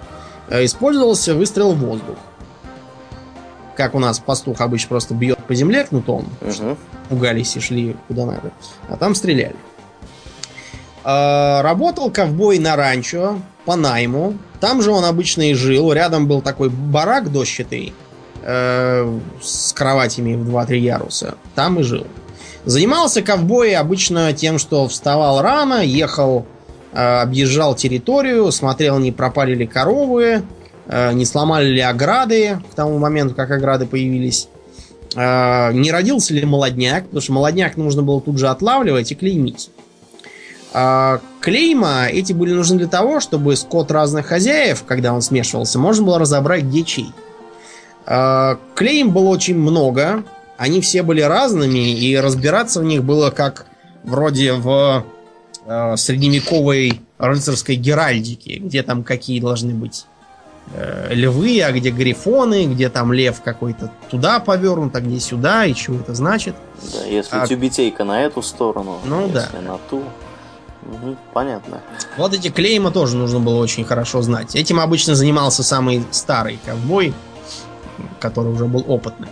э, использовался выстрел в воздух. Как у нас пастух обычно просто бьет по земле кнутом, Мгм. пугались и шли куда надо. А там стреляли. А, Работал ковбой на ранчо по найму. Там же он обычно и жил. Рядом был такой барак дощатый э, с кроватями в 2-3 яруса. Там и жил. Занимался ковбой обычно тем, что вставал рано, ехал, э, объезжал территорию, смотрел, не пропали ли коровы, э, не сломали ли ограды к тому моменту, как ограды появились. Э, не родился ли молодняк, потому что молодняк нужно было тут же отлавливать и клеймить. Клейма эти были нужны для того, чтобы скот разных хозяев, когда он смешивался, можно было разобрать, где чей. Клейм было очень много, они все были разными, и разбираться в них было как вроде в э, средневековой рыцарской геральдике, где там какие должны быть э, львы, а где грифоны, где там лев какой-то туда повернут, а где сюда, и что это значит. Да, если А- тюбетейка на эту сторону, Ну если да. на ту. Мгм, понятно. Вот эти клейма тоже нужно было очень хорошо знать. Этим обычно занимался самый старый ковбой, который уже был опытный.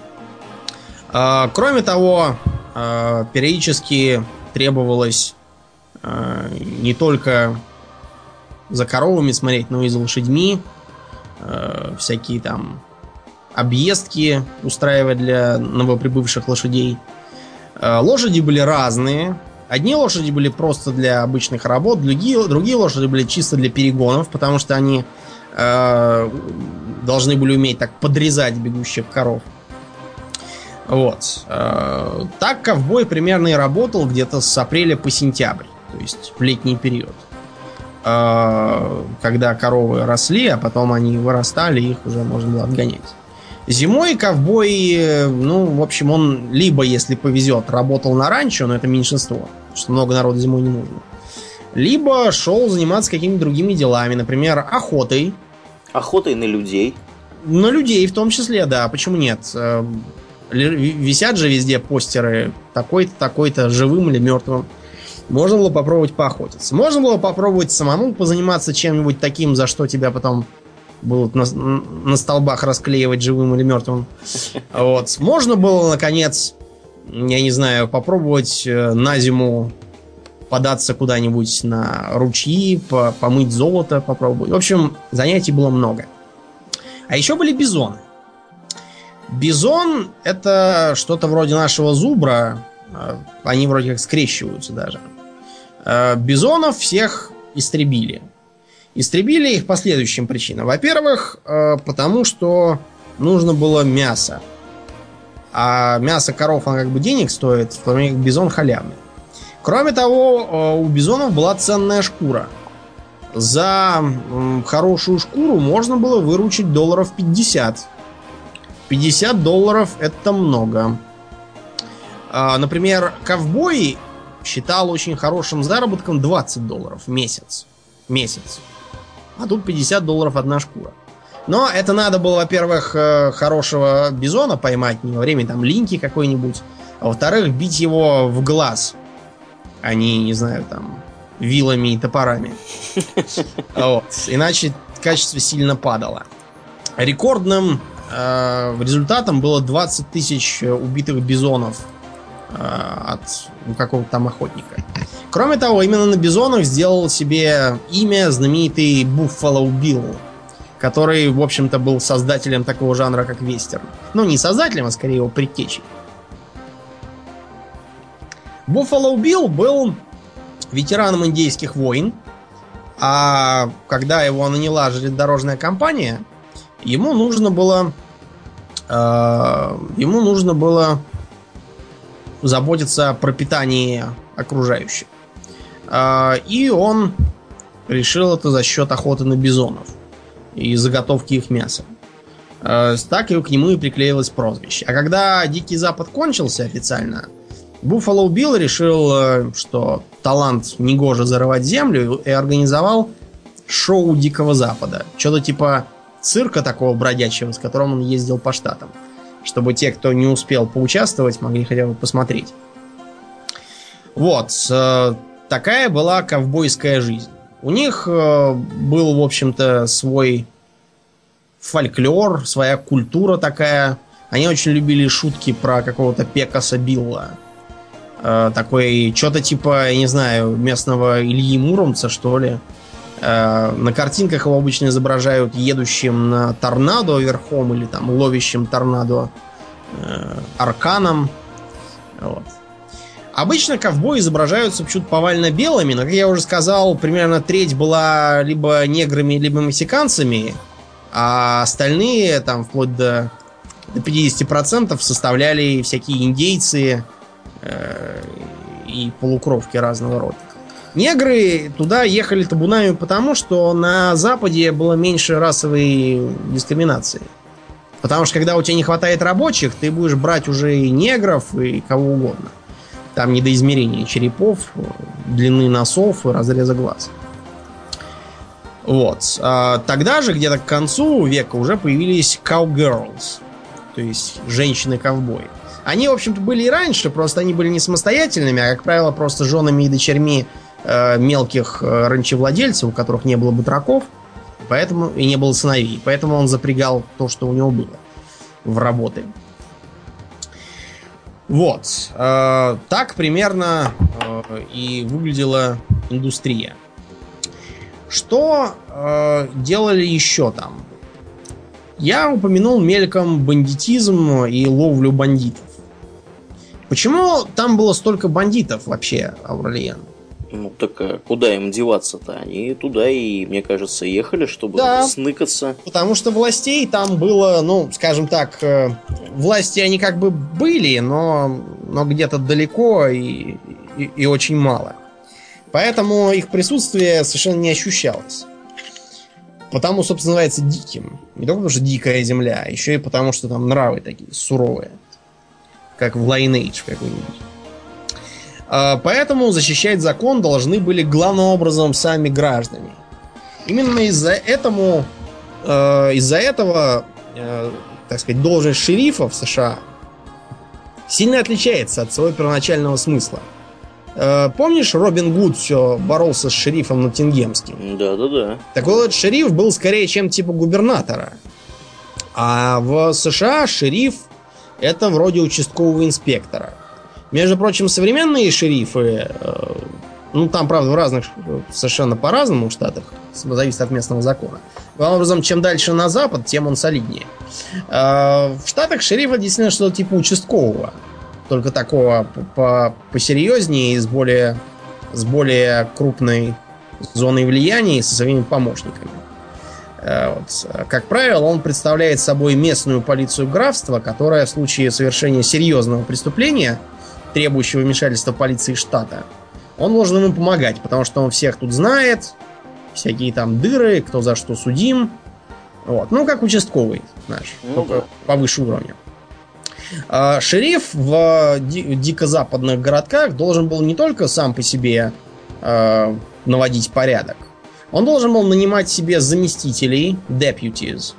А, Кроме того, а, периодически требовалось а, не только за коровами смотреть, но и за лошадьми. Всякие там объездки устраивать для новоприбывших лошадей. Лошади были разные. Одни лошади были просто для обычных работ, другие, другие лошади были чисто для перегонов, потому что они э, должны были уметь так подрезать бегущих коров. Вот. Э, так ковбой примерно и работал где-то с апреля по сентябрь, то есть в летний период. Э, когда коровы росли, а потом они вырастали, их уже можно было отгонять. Зимой ковбой, ну, в общем, он либо, если повезет, работал на ранчо, но это меньшинство, потому что много народу зимой не нужно. Либо шел заниматься какими-то другими делами, например, охотой. Охотой на людей. На людей в том числе, да, почему нет? Висят же везде постеры такой-то, такой-то, живым или мертвым. Можно было попробовать поохотиться. Можно было попробовать самому позаниматься чем-нибудь таким, за что тебя потом будут на, на столбах расклеивать живым или мертвым. Вот. Можно было, наконец, я не знаю, попробовать э, на зиму податься куда-нибудь на ручьи, по- помыть золото, попробовать. В общем, занятий было много. А еще были бизоны. Бизон это что-то вроде нашего зубра. э, Они вроде как скрещиваются даже. Э, Бизонов всех истребили. Истребили их по следующим причинам. Во-первых, э, потому что нужно было мясо. А мясо коров, оно как бы денег стоит, в то время как бизон халявный. Кроме того, у бизонов была ценная шкура. За хорошую шкуру можно было выручить долларов 50. 50 долларов это много. А, Например, ковбой считал очень хорошим заработком 20 долларов в месяц. Месяц. А тут 50 долларов одна шкура. Но это надо было, во-первых, э, хорошего бизона поймать, не во время там линьки какой-нибудь. А во-вторых, бить его в глаз. А не, не знаю, там, вилами и топорами. Вот. Иначе качество сильно падало. Рекордным результатом было 20 тысяч убитых бизонов э, от ну, какого-то там охотника. Кроме того, именно на бизонах сделал себе имя знаменитый Буффало Билл, который, в общем-то, был создателем такого жанра, как вестерн. Ну, не создателем, а скорее его предтечей. Буффало Билл был ветераном индейских войн, а когда его наняла железнодорожная компания, ему нужно было э, ему нужно было заботиться о пропитании окружающих. Э, и он решил это за счет охоты на бизонов и заготовки их мяса. Э, так и к нему и приклеилось прозвище. А когда Дикий Запад кончился официально, Буффало Билл решил, э, что талант негоже зарывать землю и организовал шоу Дикого Запада. Что-то типа цирка такого бродячего, с которым он ездил по штатам. Чтобы те, кто не успел поучаствовать, могли хотя бы посмотреть. Вот. э, Такая была ковбойская жизнь. У них э, был, в общем-то, свой фольклор, своя культура такая. Они очень любили шутки про какого-то Пекаса Билла. Э, такой, что-то типа, я не знаю, местного Ильи Муромца, что ли. Э, на картинках его обычно изображают едущим на торнадо верхом или там ловящим торнадо э, арканом. Вот. Обычно ковбои изображаются почему-то повально белыми, но, как я уже сказал, примерно треть была либо неграми, либо мексиканцами, а остальные, там, вплоть до, до 50% составляли всякие индейцы э, и полукровки разного рода. Негры туда ехали табунами потому, что на Западе было меньше расовой дискриминации. Потому что когда у тебя не хватает рабочих, ты будешь брать уже и негров, и кого угодно. Там не до измерения черепов, длины носов и разреза глаз. Вот. А тогда же, где-то к концу века, уже появились cowgirls. То есть женщины-ковбои. Они, в общем-то, были и раньше, просто они были не самостоятельными, а, как правило, просто женами и дочерьми э, мелких э, ранчевладельцев, у которых не было батраков, поэтому и не было сыновей. Поэтому он запрягал то, что у него было в работы. Вот. Э, так примерно э, и выглядела индустрия. Что делали еще там? Я упомянул мельком бандитизм и ловлю бандитов. Почему там было столько бандитов вообще, Аурельян? Ну так а куда им деваться-то? Они туда и, мне кажется, ехали, чтобы да, сныкаться. Потому что властей там было, ну, скажем так, э, власти они как бы были, но, но где-то далеко и, и, и очень мало. Поэтому их присутствие совершенно не ощущалось. Потому, собственно, называется диким. Не только потому, что дикая земля, а еще и потому, что там нравы такие суровые. Как в Lineage какой-нибудь. А, поэтому защищать закон должны были главным образом сами граждане. Именно из-за этому, э, из-за этого, э, так сказать, должность шерифа в США сильно отличается от своего первоначального смысла. Помнишь, Робин Гуд все боролся с шерифом Ноттингемским? Да, да, да. Так вот, шериф был скорее чем типа губернатора. А в США шериф это вроде участкового инспектора. Между прочим, современные шерифы, э, ну там, правда, в разных, совершенно по-разному в штатах, зависит от местного закона. Главным образом, чем дальше на запад, тем он солиднее. Э, в штатах шерифа действительно что-то типа участкового только такого по посерьезнее и с более, с более крупной зоной влияния и со своими помощниками. Э, вот. Как правило, он представляет собой местную полицию графства, которая в случае совершения серьезного преступления, требующего вмешательства полиции штата, он должен ему помогать, потому что он всех тут знает, всякие там дыры, кто за что судим. Вот. Ну, как участковый наш, ну, только да. повыше уровня. А, шериф в дико-западных городках должен был не только сам по себе а, наводить порядок, он должен был нанимать себе заместителей, deputies.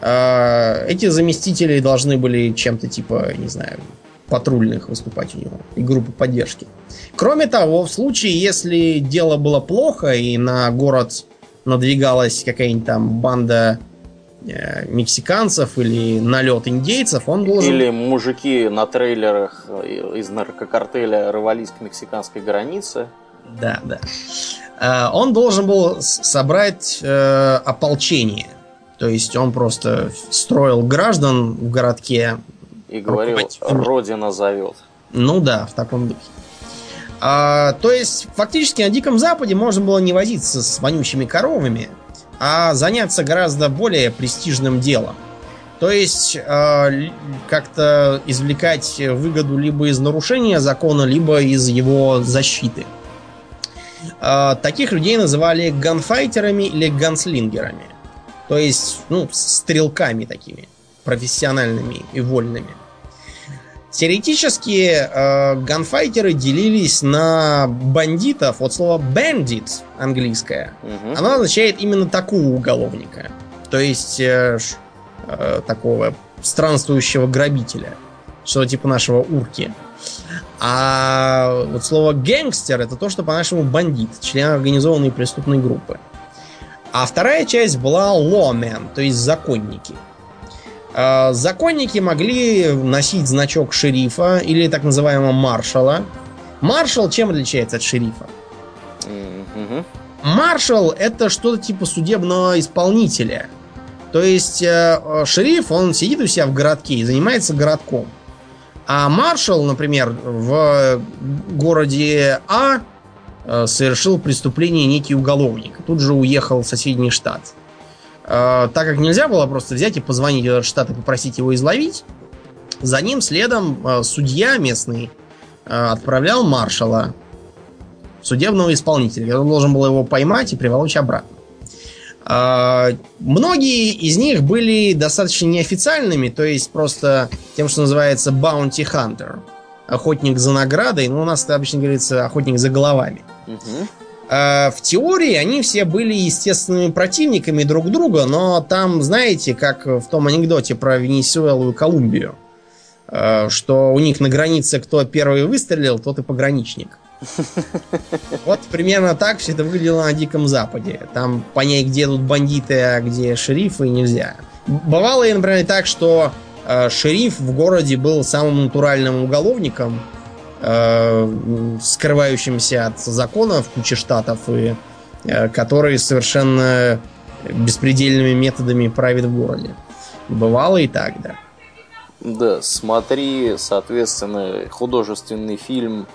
А, эти заместители должны были чем-то типа, не знаю, патрульных выступать у него и группы поддержки. Кроме того, в случае, если дело было плохо и на город надвигалась какая-нибудь там банда Э, мексиканцев или налет индейцев, он должен... Или мужики на трейлерах из наркокартеля рвались к мексиканской границе. Да, да. Э, он должен был собрать э, ополчение. То есть он просто строил граждан в городке. И говорил, Родина зовет. Ну да, в таком духе. А, то есть, фактически на Диком Западе можно было не возиться с вонючими коровами, а заняться гораздо более престижным делом. То есть э, как-то извлекать выгоду либо из нарушения закона, либо из его защиты. Э, таких людей называли ганфайтерами или ганслингерами. То есть, ну, стрелками такими, профессиональными и вольными. Теоретически э, ганфайтеры делились на бандитов. Вот слово bandit английское, угу. оно означает именно такого уголовника. То есть э, э, такого странствующего грабителя. Что-то типа нашего урки. А вот слово гангстер это то, что по-нашему бандит, член организованной преступной группы. А вторая часть была lawmen, то есть законники. Э, законники могли носить значок шерифа или так называемого маршала. Маршал чем отличается от шерифа? Маршал это что-то типа судебного исполнителя. То есть э, э, шериф, он сидит у себя в городке и занимается городком. А маршал, например, в городе А э, совершил преступление некий уголовник. Тут же уехал в соседний штат. Э, так как нельзя было просто взять и позвонить в этот штат и попросить его изловить, за ним следом э, судья местный э, отправлял маршала, судебного исполнителя, который должен был его поймать и приволочь обратно. Многие из них были достаточно неофициальными, то есть просто тем, что называется bounty hunter. Охотник за наградой, ну у нас это обычно говорится охотник за головами. Мгм. А, В теории они все были естественными противниками друг друга, но там, знаете, как в том анекдоте про Венесуэлу и Колумбию, а, что у них на границе кто первый выстрелил, тот и пограничник. Вот примерно так все это выглядело на Диком Западе. Там понять, где тут бандиты, а где шерифы, нельзя. Бывало, и, например, так, что э, шериф в городе был самым натуральным уголовником, э, скрывающимся от закона в куче штатов, и э, который совершенно беспредельными методами правит в городе. Бывало и так, да. Да, смотри, соответственно, художественный фильм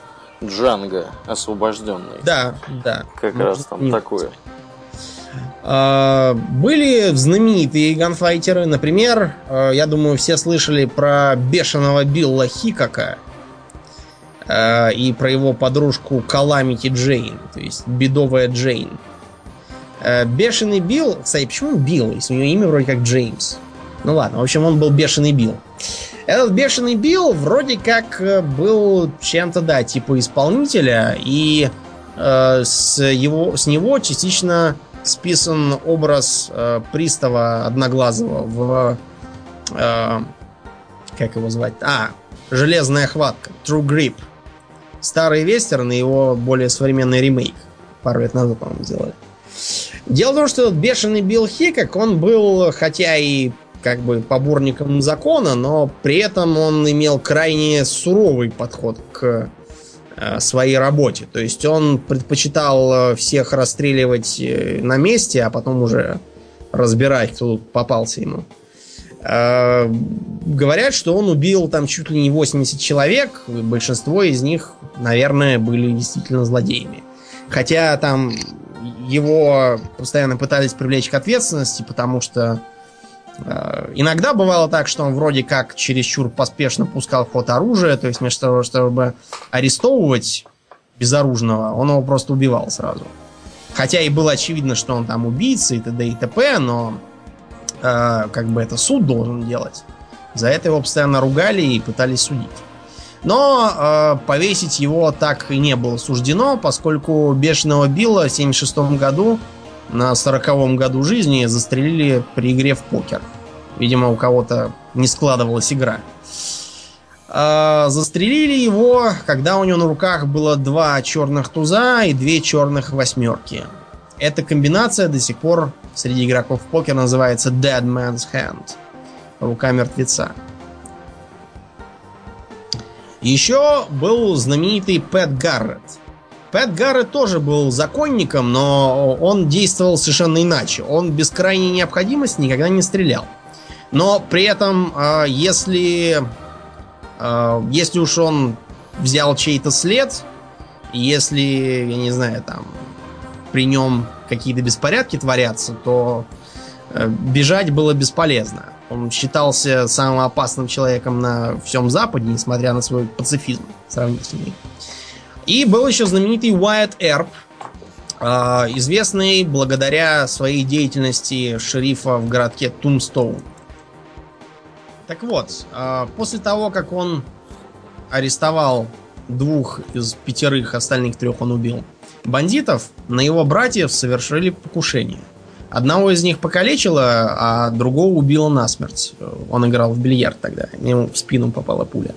Джанго освобожденный. Да, да. Как Ну, раз там такое. А, Были знаменитые ганфайтеры. Например, э, я думаю, все слышали про бешеного Билла Хикока э, и про его подружку Каламити Джейн, то есть бедовая Джейн. Э, Бешеный Билл, кстати, почему Билл, если у него имя вроде как Джеймс? Ну ладно, в общем, он был бешеный Билл. Этот бешеный Билл вроде как э, был чем-то, да, типа исполнителя, и э, с, его, с него частично списан образ э, пристава Одноглазого в... э, как его звать? А, Железная хватка, True Grip. Старый вестерн и его более современный ремейк. Пару лет назад, по-моему, сделали. Дело в том, что этот бешеный Билл Хикок, он был, хотя и как бы поборником закона, но при этом он имел крайне суровый подход к э, своей работе. То есть он предпочитал э, всех расстреливать э, на месте, а потом уже разбирать, кто тут попался ему. Э, Говорят, что он убил там чуть ли не 80 человек. Большинство из них, наверное, были действительно злодеями. Хотя там его постоянно пытались привлечь к ответственности, потому что э, иногда бывало так, что он вроде как чересчур поспешно пускал ход оружие, то есть вместо того, чтобы арестовывать безоружного, он его просто убивал сразу. Хотя и было очевидно, что он там убийца и т.д. и т.п., но э, как бы это суд должен делать. За это его постоянно ругали и пытались судить. Но э, повесить его так и не было суждено, поскольку бешеного Билла в 76 году на 40 году жизни застрелили при игре в покер. Видимо, у кого-то не складывалась игра. Э, застрелили его, когда у него на руках было два черных туза и две черных восьмерки. Эта комбинация до сих пор среди игроков в покер называется Dead Man's Hand. Рука мертвеца. Еще был знаменитый Пэт Гаррет. Пэт Гаррет тоже был законником, но он действовал совершенно иначе. Он без крайней необходимости никогда не стрелял. Но при этом, э, если, э, если уж он взял чей-то след, если, я не знаю, там при нем какие-то беспорядки творятся, то э, бежать было бесполезно. Он считался самым опасным человеком на всем Западе, несмотря на свой пацифизм сравнительный. И был еще знаменитый Уайт Эрп, э, известный благодаря своей деятельности шерифа в городке Тумстоун. Так вот, э, после того, как он арестовал двух из пятерых, остальных трех он убил, бандитов, на его братьев совершили покушение. Одного из них покалечило, а другого убило насмерть. Он играл в бильярд тогда. Ему в спину попала пуля.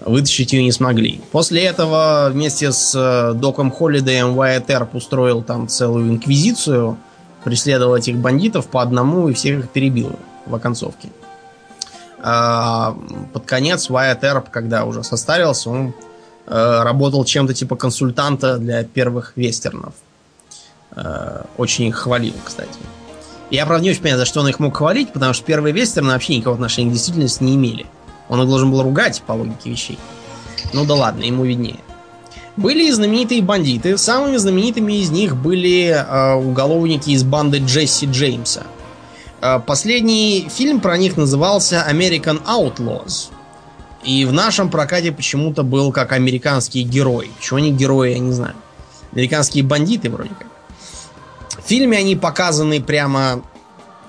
Вытащить ее не смогли. После этого вместе с э, Доком Холлидеем Уайт Эрп устроил там целую инквизицию преследовал этих бандитов по одному и всех их перебил в оконцовке. А под конец Уайт Эрп, когда уже состарился, он работал чем-то типа консультанта для первых вестернов. Э, очень их хвалил, кстати. Я, правда, не очень понимаю, за что он их мог хвалить, потому что первые вестерны вообще никакого отношения к действительности не имели. Он их должен был ругать по логике вещей. Ну да ладно, ему виднее. Были знаменитые бандиты. Самыми знаменитыми из них были э, уголовники из банды Джесси Джеймса. Э, последний фильм про них назывался American Outlaws. И в нашем прокате почему-то был как американский герой. Чего они герои, я не знаю. Американские бандиты вроде как. В фильме они показаны прямо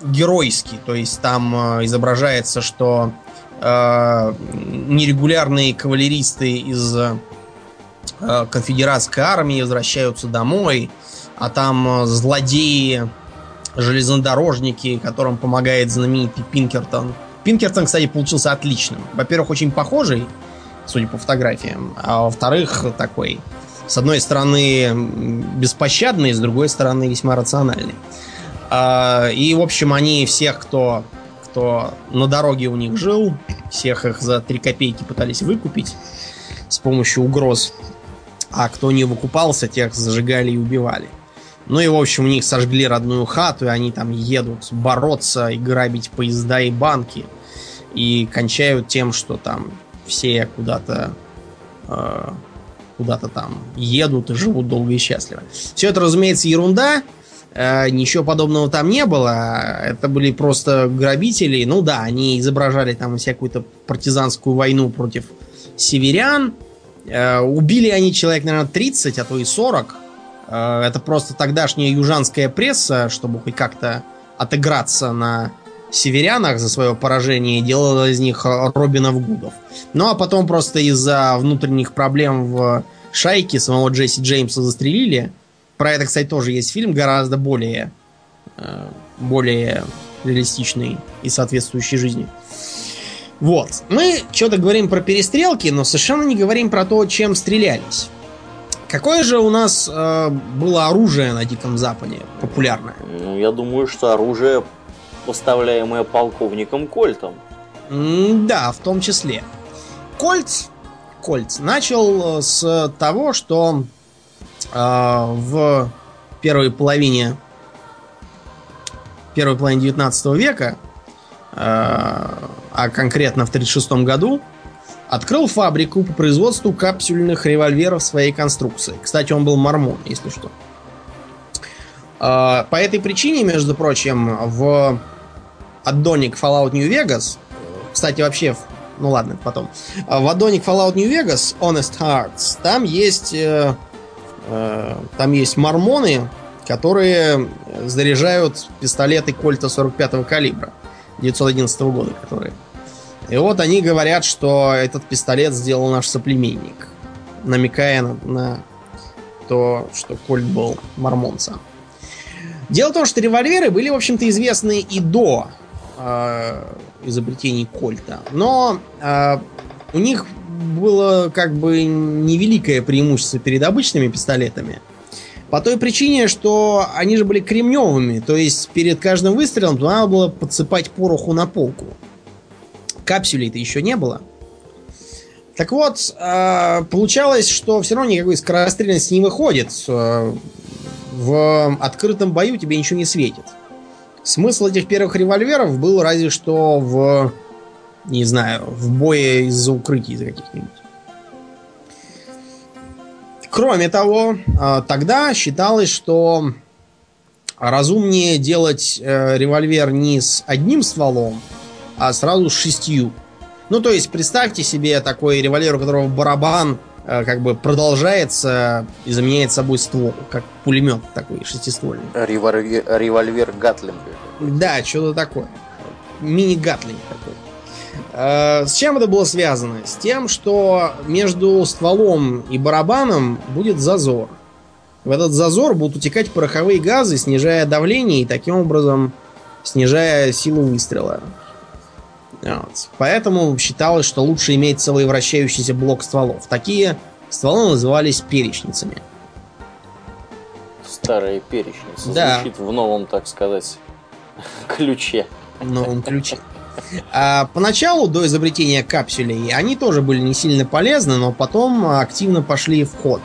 геройски. То есть там э, изображается, что э, нерегулярные кавалеристы из э, конфедератской армии возвращаются домой, а там э, злодеи, железнодорожники, которым помогает знаменитый Пинкертон. Пинкертон, кстати, получился отличным. Во-первых, очень похожий, судя по фотографиям, а во-вторых, такой, с одной стороны, беспощадный, с другой стороны, весьма рациональный. А, и, в общем, они всех, кто кто на дороге у них жил, всех их за три копейки пытались выкупить с помощью угроз, а кто не выкупался, тех зажигали и убивали. Ну и, в общем, у них сожгли родную хату, и они там едут бороться и грабить поезда и банки. И кончают тем, что там все куда-то э, куда-то там едут и живут долго и счастливо. Все это, разумеется, ерунда. Э, ничего подобного там не было. Это были просто грабители. Ну да, они изображали там всякую-то партизанскую войну против северян. Э, убили они человек, наверное, 30, а то и 40. Э, это просто тогдашняя южанская пресса, чтобы хоть как-то отыграться на северянах за свое поражение, делала из них Робинов Гудов. Ну а потом просто из-за внутренних проблем в шайке самого Джесси Джеймса застрелили. Про это, кстати, тоже есть фильм, гораздо более, э, более реалистичный и соответствующий жизни. Вот. Мы что-то говорим про перестрелки, но совершенно не говорим про то, чем стрелялись. Какое же у нас э, было оружие на Диком Западе популярное? Ну, я думаю, что оружие, поставляемое полковником Кольтом. М да, в том числе. Кольт, Кольт начал с того, что а, в первой половине первой половине 19 века, а, а конкретно в 1936 году, открыл фабрику по производству капсюльных револьверов своей конструкции. Кстати, он был мормон, если что. А, по этой причине, между прочим, в аддоник Fallout New Vegas, кстати, вообще, ну ладно, потом, в аддоник Fallout New Vegas, Honest Hearts, там есть э, Э, там есть мормоны, которые заряжают пистолеты Кольта 45-го калибра 911 года, которые. И вот они говорят, что этот пистолет сделал наш соплеменник, намекая на, на то, что Кольт был мормонцем. Дело в том, что револьверы были, в общем-то, известны и до э, изобретений Кольта. Но э, у них было как бы невеликое преимущество перед обычными пистолетами. По той причине, что они же были кремневыми, то есть перед каждым выстрелом надо было подсыпать пороху на полку. Капсулей-то еще не было. Так вот, а, получалось, что все равно никакой скорострельности не выходит. А, в открытом бою тебе ничего не светит. Смысл этих первых револьверов был разве что в не знаю, в бое из-за укрытий каких-нибудь. Кроме того, а, тогда считалось, что разумнее делать э, револьвер не с одним стволом, а сразу с шестью. Ну, то есть, представьте себе такой револьвер, у которого барабан э, как бы продолжается и заменяет собой ствол, как пулемет такой шестиствольный. Револьвер, револьвер Гатлинга. Да, что-то такое. Мини-гатлинг такой. Э, с чем это было связано? С тем, что между стволом и барабаном будет зазор. В этот зазор будут утекать пороховые газы, снижая давление и таким образом снижая силу выстрела. Вот. Поэтому считалось, что лучше иметь целый вращающийся блок стволов. Такие стволы назывались перечницами. Старая перечница Да. звучит в новом, так сказать, ключе. в новом ключе. А поначалу, до изобретения капсулей, они тоже были не сильно полезны, но потом активно пошли в ход.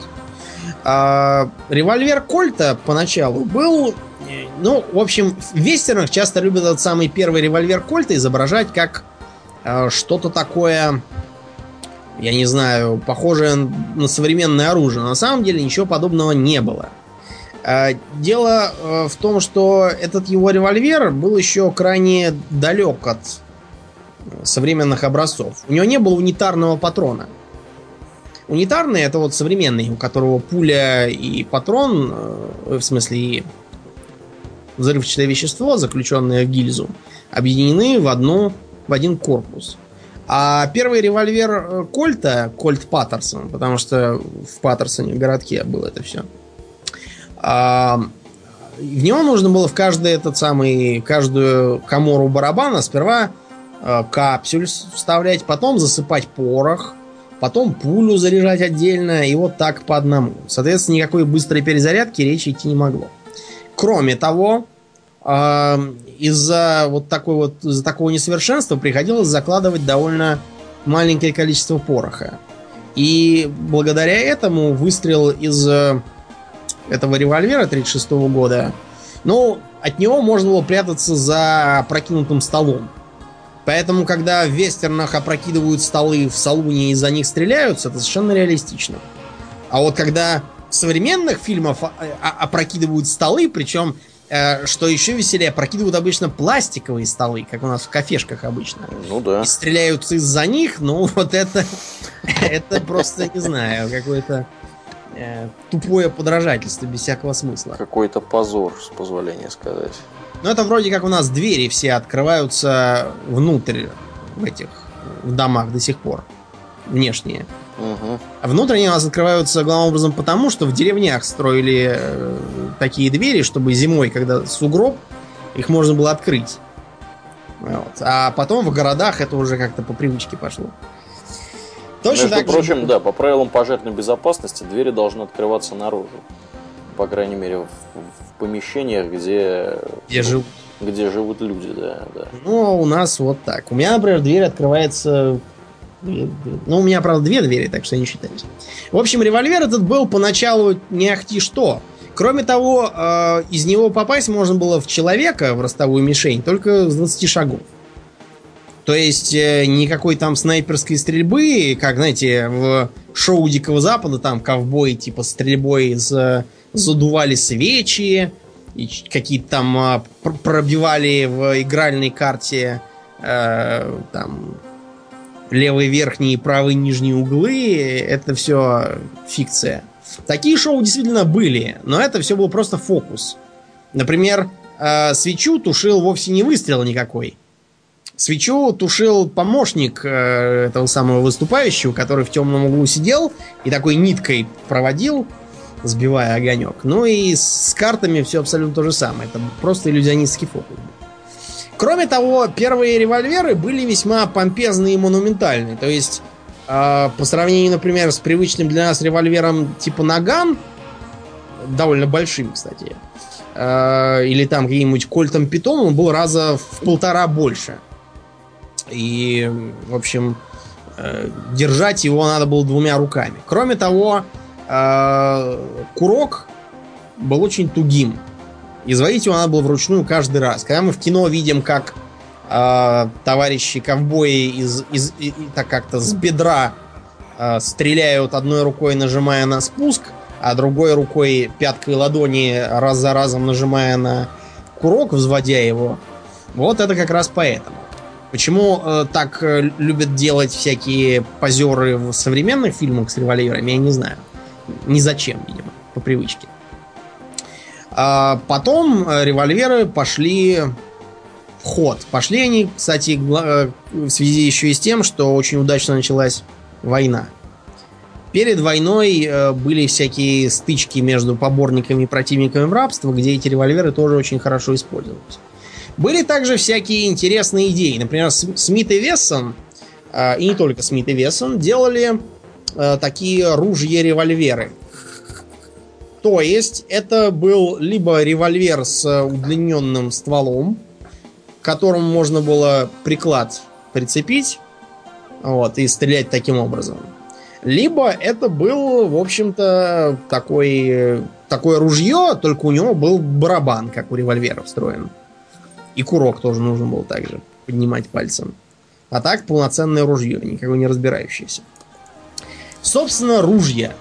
А, револьвер Кольта поначалу был... э, Ну, в общем, в вестернах часто любят этот самый первый револьвер Кольта изображать как э, что-то такое, я не знаю, похожее на современное оружие. На самом деле ничего подобного не было. А, Дело э, в том, что этот его револьвер был еще крайне далек от э, современных образцов. У него не было унитарного патрона. Унитарный это вот современный, у которого пуля и патрон, э, в смысле и взрывчатое вещество, заключенное в гильзу, объединены в одну в один корпус. А первый револьвер э, Кольта, Кольт Паттерсон, потому что в Паттерсоне, в городке было это все. А, в него нужно было в каждый этот самый, каждую комору барабана сперва э, капсюль вставлять, потом засыпать порох, потом пулю заряжать отдельно, и вот так по одному. Соответственно, никакой быстрой перезарядки речи идти не могло. Кроме того, из-за вот такой вот из-за такого несовершенства приходилось закладывать довольно маленькое количество пороха. И благодаря этому выстрел из э, этого револьвера 36 года, ну, от него можно было прятаться за опрокинутым столом. Поэтому, когда в вестернах опрокидывают столы в салуне и за них стреляются, это совершенно реалистично. А вот когда современных фильмах а- а- опрокидывают столы, причем, э, что еще веселее, опрокидывают обычно пластиковые столы, как у нас в кафешках обычно. Ну да. И стреляют из-за них, ну вот это, это просто, не знаю, какое-то э, тупое подражательство без всякого смысла. Какой-то позор, с позволения сказать. Ну, это вроде как у нас двери все открываются внутрь в этих в домах до сих пор. Внешние. А внутренние у нас открываются главным образом потому, что в деревнях строили э, такие двери, чтобы зимой, когда сугроб, их можно было открыть. Вот. А потом в городах это уже как-то по привычке пошло. Точно Между так же прочим, было- да, по правилам пожарной безопасности двери должны открываться наружу. По крайней мере, в, в помещениях, где, где живут. где живут люди, да, да. Ну, у нас вот так. У меня, например, дверь открывается... Ну, у меня, правда, две двери, так что не считаюсь. В общем, револьвер этот был поначалу не ахти что. Кроме того, э, из него попасть можно было в человека, в ростовую мишень, только с 20 шагов. То есть э, никакой там снайперской стрельбы, как, знаете, в шоу Дикого Запада, там ковбои типа стрельбой за- задували свечи, и какие-то там а, пр- пробивали в игральной карте э, там левый верхний и правый нижние углы. Это все фикция. Такие шоу действительно были, но это все был просто фокус. Например, э, свечу тушил вовсе не выстрел никакой. Свечу тушил помощник э, этого самого выступающего, который в темном углу сидел и такой ниткой проводил, сбивая огонек. Ну и с картами все абсолютно то же самое. Это просто иллюзионистский фокус. Кроме того, первые револьверы были весьма помпезные и монументальные. То есть, э, по сравнению, например, с привычным для нас револьвером типа Наган, довольно большим, кстати, э, или там каким-нибудь Кольтом Питон, он был раза в полтора больше. И, в общем, э, держать его надо было двумя руками. Кроме того, э, курок был очень тугим. Изводить его надо было вручную каждый раз. Когда мы в кино видим, как э, товарищи ковбои из, из, и- и так как-то с бедра э, стреляют одной рукой, нажимая на спуск, а другой рукой пяткой ладони раз за разом нажимая на курок, взводя его. Вот это как раз поэтому. Почему э, так э, любят делать всякие позеры в современных фильмах с револьверами, я не знаю. Ни зачем, видимо, по привычке. А потом э, револьверы пошли в ход. Пошли они, кстати, э, в связи еще и с тем, что очень удачно началась война. Перед войной э, были всякие стычки между поборниками и противниками рабства, где эти револьверы тоже очень хорошо использовались. Были также всякие интересные идеи. Например, Смит и Вессон, и не только Смит и Вессон, делали такие ружья-револьверы. То есть это был либо револьвер с удлиненным стволом, к которому можно было приклад прицепить, вот, и стрелять таким образом. Либо это был, в общем-то, такой, такое ружье, только у него был барабан, как у револьвера встроен. И курок тоже нужно было также поднимать пальцем. А так полноценное ружье, никого не разбирающееся. Собственно, ружья.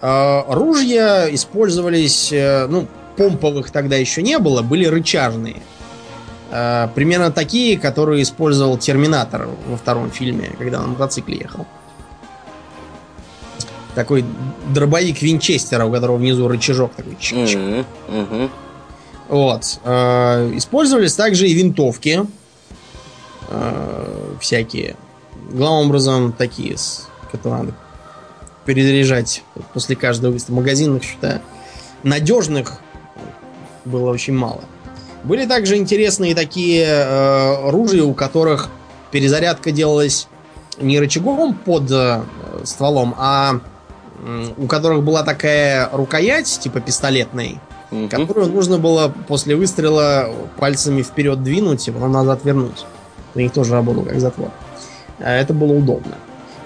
Э, ружья использовались, э, ну, помповых тогда еще не было, были рычажные. Э, примерно такие, которые использовал Терминатор во втором фильме, когда на мотоцикле ехал. Такой дробовик Винчестера, у которого внизу рычажок такой. Мгм, мгм. Вот. Э, Использовались также и винтовки. Всякие. Главным образом такие, которые надо перезаряжать после каждого выстрела. Магазинных, считаю, надежных было очень мало. Были также интересные такие э, ружья, у которых перезарядка делалась не рычагом под э, стволом, а м, у которых была такая рукоять, типа пистолетной, Мгм. которую нужно было после выстрела пальцами вперед двинуть и потом назад вернуть. У них тоже работал как затвор. А Это было удобно.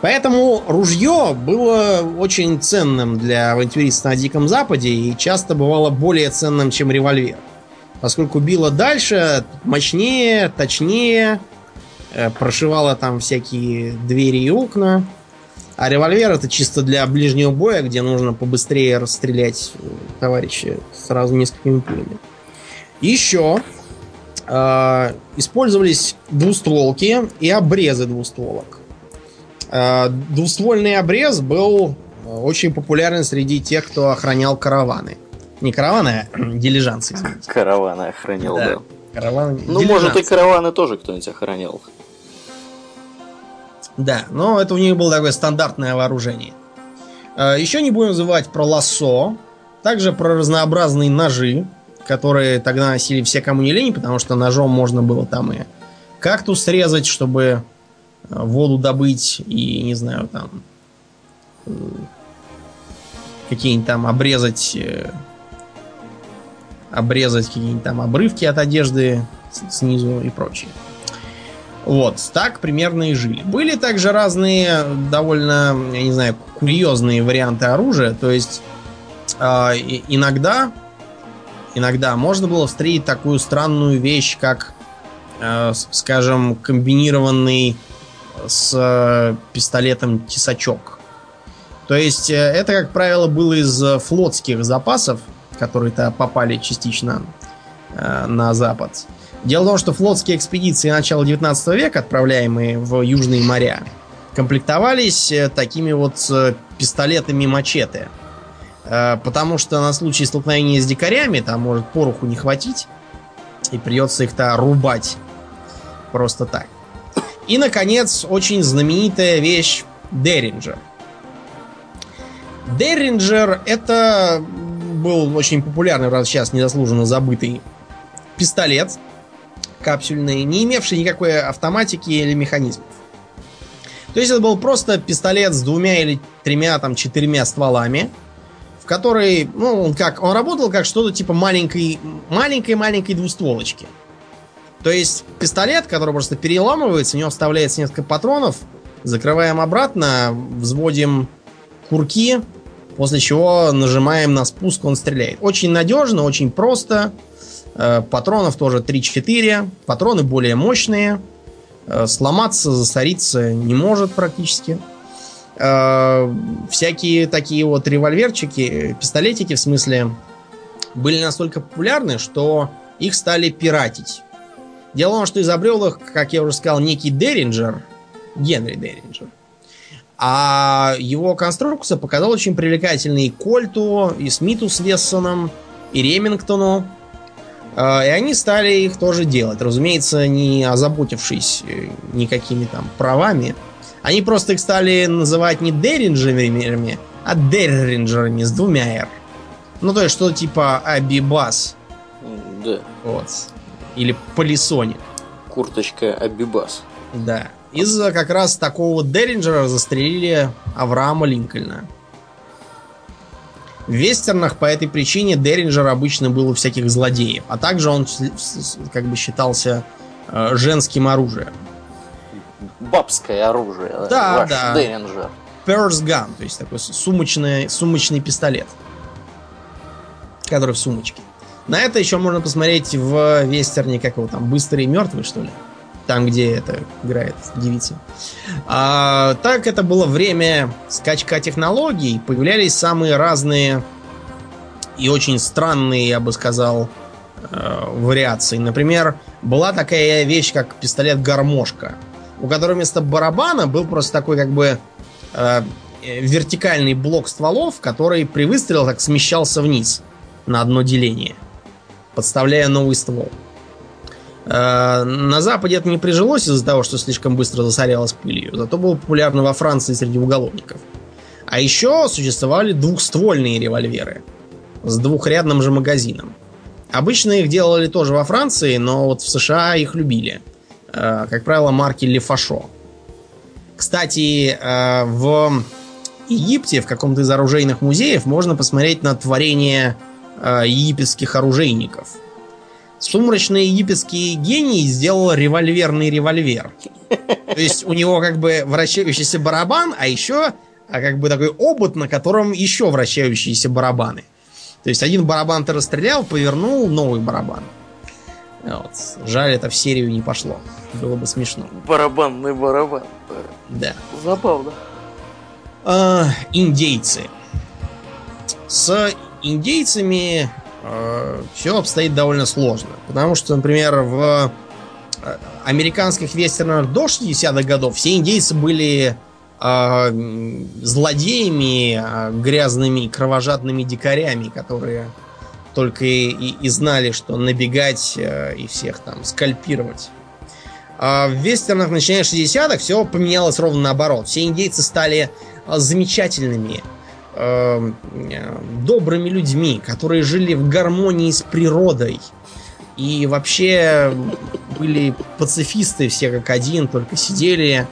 Поэтому ружье было очень ценным для авантюриста на Диком Западе и часто бывало более ценным, чем револьвер. Поскольку било дальше, мощнее, точнее, э, прошивало там всякие двери и окна. А револьвер это чисто для ближнего боя, где нужно побыстрее расстрелять э, товарища сразу несколькими пулями. Еще э, использовались двустволки и обрезы двустволок. Э, двуствольный обрез был э, очень популярен среди тех, кто охранял караваны. Не караваны, а дилижансы, извините. Караваны охранял, Да. да. Караваны, Ну, может, и дилижансы. караваны тоже кто-нибудь охранял. Да, но это у них было такое стандартное вооружение. Э, Еще не будем называть про лассо, также про разнообразные ножи, которые тогда носили все, кому не лень, потому что ножом можно было там и кактус срезать, чтобы воду добыть, и, не знаю, там э, какие-нибудь там обрезать э, обрезать какие-нибудь там обрывки от одежды снизу и прочее. Вот, так примерно и жили. Были также разные довольно, я не знаю, курьезные варианты оружия. То есть и- иногда, иногда можно было встретить такую странную вещь, как, э, скажем, комбинированный с э, пистолетом тесачок. То есть э, это, как правило, было из э, флотских запасов, которые-то попали частично э, на запад. Дело в том, что флотские экспедиции начала 19 века, отправляемые в южные моря, комплектовались такими вот пистолетами мачете. Э, Потому что на случай столкновения с дикарями там может пороху не хватить, и придется их-то рубать просто так. И, наконец, очень знаменитая вещь Деринджер. Деринджер это был очень популярный, раз сейчас незаслуженно забытый пистолет капсюльный, не имевший никакой автоматики или механизмов. То есть это был просто пистолет с двумя или тремя, там, четырьмя стволами, в который, ну, он как, он работал как что-то типа маленькой, маленькой-маленькой двустволочки. То есть пистолет, который просто переламывается, в него вставляется несколько патронов, закрываем обратно, взводим курки, после чего нажимаем на спуск, он стреляет. Очень надежно, очень просто. Э, Патронов тоже 3-4. Патроны более мощные. Э, Сломаться, засориться не может практически. Э, Всякие такие вот револьверчики, пистолетики в смысле, были настолько популярны, что их стали пиратить. Дело в том, что изобрел их, как я уже сказал, некий Деринджер, Генри Деринджер. А его конструкция показала очень привлекательной и Кольту, и Смиту с Вессоном, и Ремингтону. А, И они стали их тоже делать. Разумеется, не озаботившись э, никакими там правами. Они просто их стали называть не Деринджерами, а Дерринджерами с двумя «р». Ну, то есть, что типа Абибас. Да. Вот. Или Полисоник. Курточка Абибас. Да. Из-за как раз такого Деринджера застрелили Авраама Линкольна. В вестернах по этой причине Деринджер обычно был у всяких злодеев, а также он как бы считался э, женским оружием. Бабское оружие. Да, ваш да. Деринджер. Purse gun, то есть такой сумочный, сумочный пистолет, который в сумочке. На это еще можно посмотреть в вестерне, как его там, «Быстрый и мертвый», что ли? Там, где это играет девица. А, так это было время скачка технологий. Появлялись самые разные и очень странные, я бы сказал, э, вариации. Например, была такая вещь, как пистолет-гармошка, у которого вместо барабана был просто такой как бы э, вертикальный блок стволов, который при выстреле так смещался вниз на одно деление, подставляя новый ствол. Э, на Западе это не прижилось из-за того, что слишком быстро засорялось пылью, зато было популярно во Франции среди уголовников. А еще существовали двухствольные револьверы с двухрядным же магазином. Обычно их делали тоже во Франции, но вот в США их любили. Э, как правило, марки Лефашо. Кстати, э, в Египте, в каком-то из оружейных музеев, можно посмотреть на творение египетских оружейников – сумрачный египетский гений сделал револьверный револьвер. То есть у него как бы вращающийся барабан, а еще а как бы такой обод, на котором еще вращающиеся барабаны. То есть один барабан ты расстрелял, повернул новый барабан. Вот. Жаль, это в серию не пошло. Было бы смешно. Барабанный барабан. Да. Забавно. А, индейцы. С индейцами э, все обстоит довольно сложно. Потому что, например, в э, американских вестернах до 60-х годов все индейцы были э, злодеями, э, грязными, кровожадными дикарями, которые только и, и, и знали, что набегать э, и всех там скальпировать. А в вестернах, начиная с 60-х, все поменялось ровно наоборот. Все индейцы стали э, замечательными, э, добрыми людьми, которые жили в гармонии с природой. И вообще были пацифисты все как один, только сидели,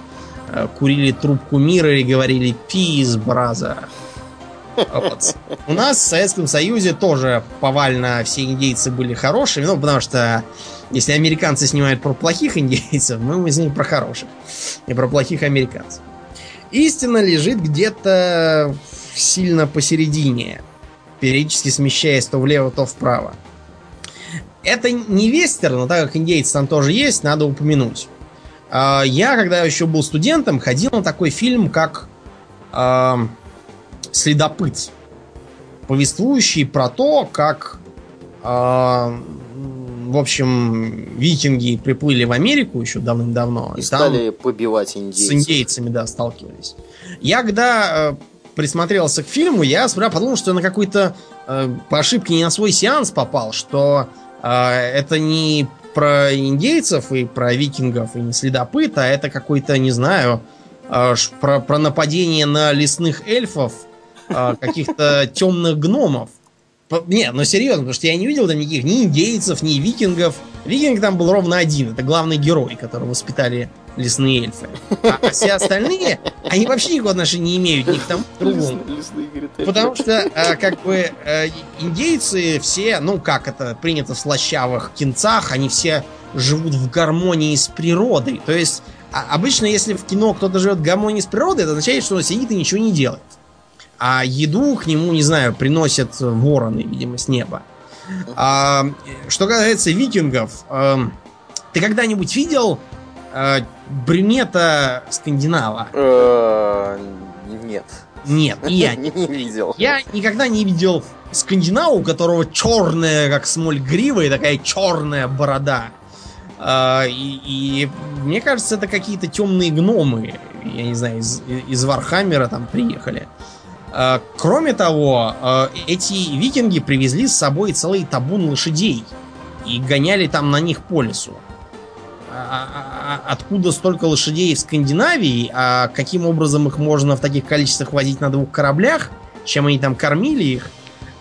э, курили трубку мира и говорили «Peace, brother». Вот. У нас в Советском Союзе тоже повально все индейцы были хорошими, ну, потому что если американцы снимают про плохих индейцев, мы снимем про хороших. И про плохих американцев. Истина лежит где-то сильно посередине, периодически смещаясь то влево, то вправо. Это не вестерн, но так как индейцы там тоже есть, надо упомянуть. А, я, когда еще был студентом, ходил на такой фильм, как э, «Следопыт», повествующий про то, как, э, в общем, викинги приплыли в Америку еще давным-давно. И, и стали побивать индейцев. С индейцами, да, сталкивались. Я когда э, присмотрелся к фильму, я сперва подумал, что я на какой-то э, по ошибке не на свой сеанс попал, что э, это не про индейцев и про викингов и не следопыт, а это какой-то, не знаю, э, про, про нападение на лесных эльфов, э, каких-то темных гномов. Не, ну серьезно, потому что я не видел там никаких ни индейцев, ни викингов. Викинг там был ровно один. Это главный герой, которого воспитали лесные эльфы. А, а все остальные, они вообще никакого отношения не имеют ни к тому, к другому. Потому что, а, как бы, а, индейцы все, ну, как это принято в слащавых кинцах, они все живут в гармонии с природой. То есть, а, обычно, если в кино кто-то живет в гармонии с природой, это означает, что он сидит и ничего не делает. А еду к нему, не знаю, приносят вороны, видимо, с неба. А, что касается викингов, а, ты когда-нибудь видел э, брюнета скандинава? Э, нет. Нет, и я не видел. Я никогда не видел скандинава, у которого черная, как смоль грива, и такая черная борода. А, и, и мне кажется, это какие-то темные гномы, я не знаю, из, из Warhammer а там приехали. А, кроме того, эти викинги привезли с собой целый табун лошадей и гоняли там на них по лесу. А, а, а, откуда столько лошадей в Скандинавии, а каким образом их можно в таких количествах возить на двух кораблях, чем они там кормили их,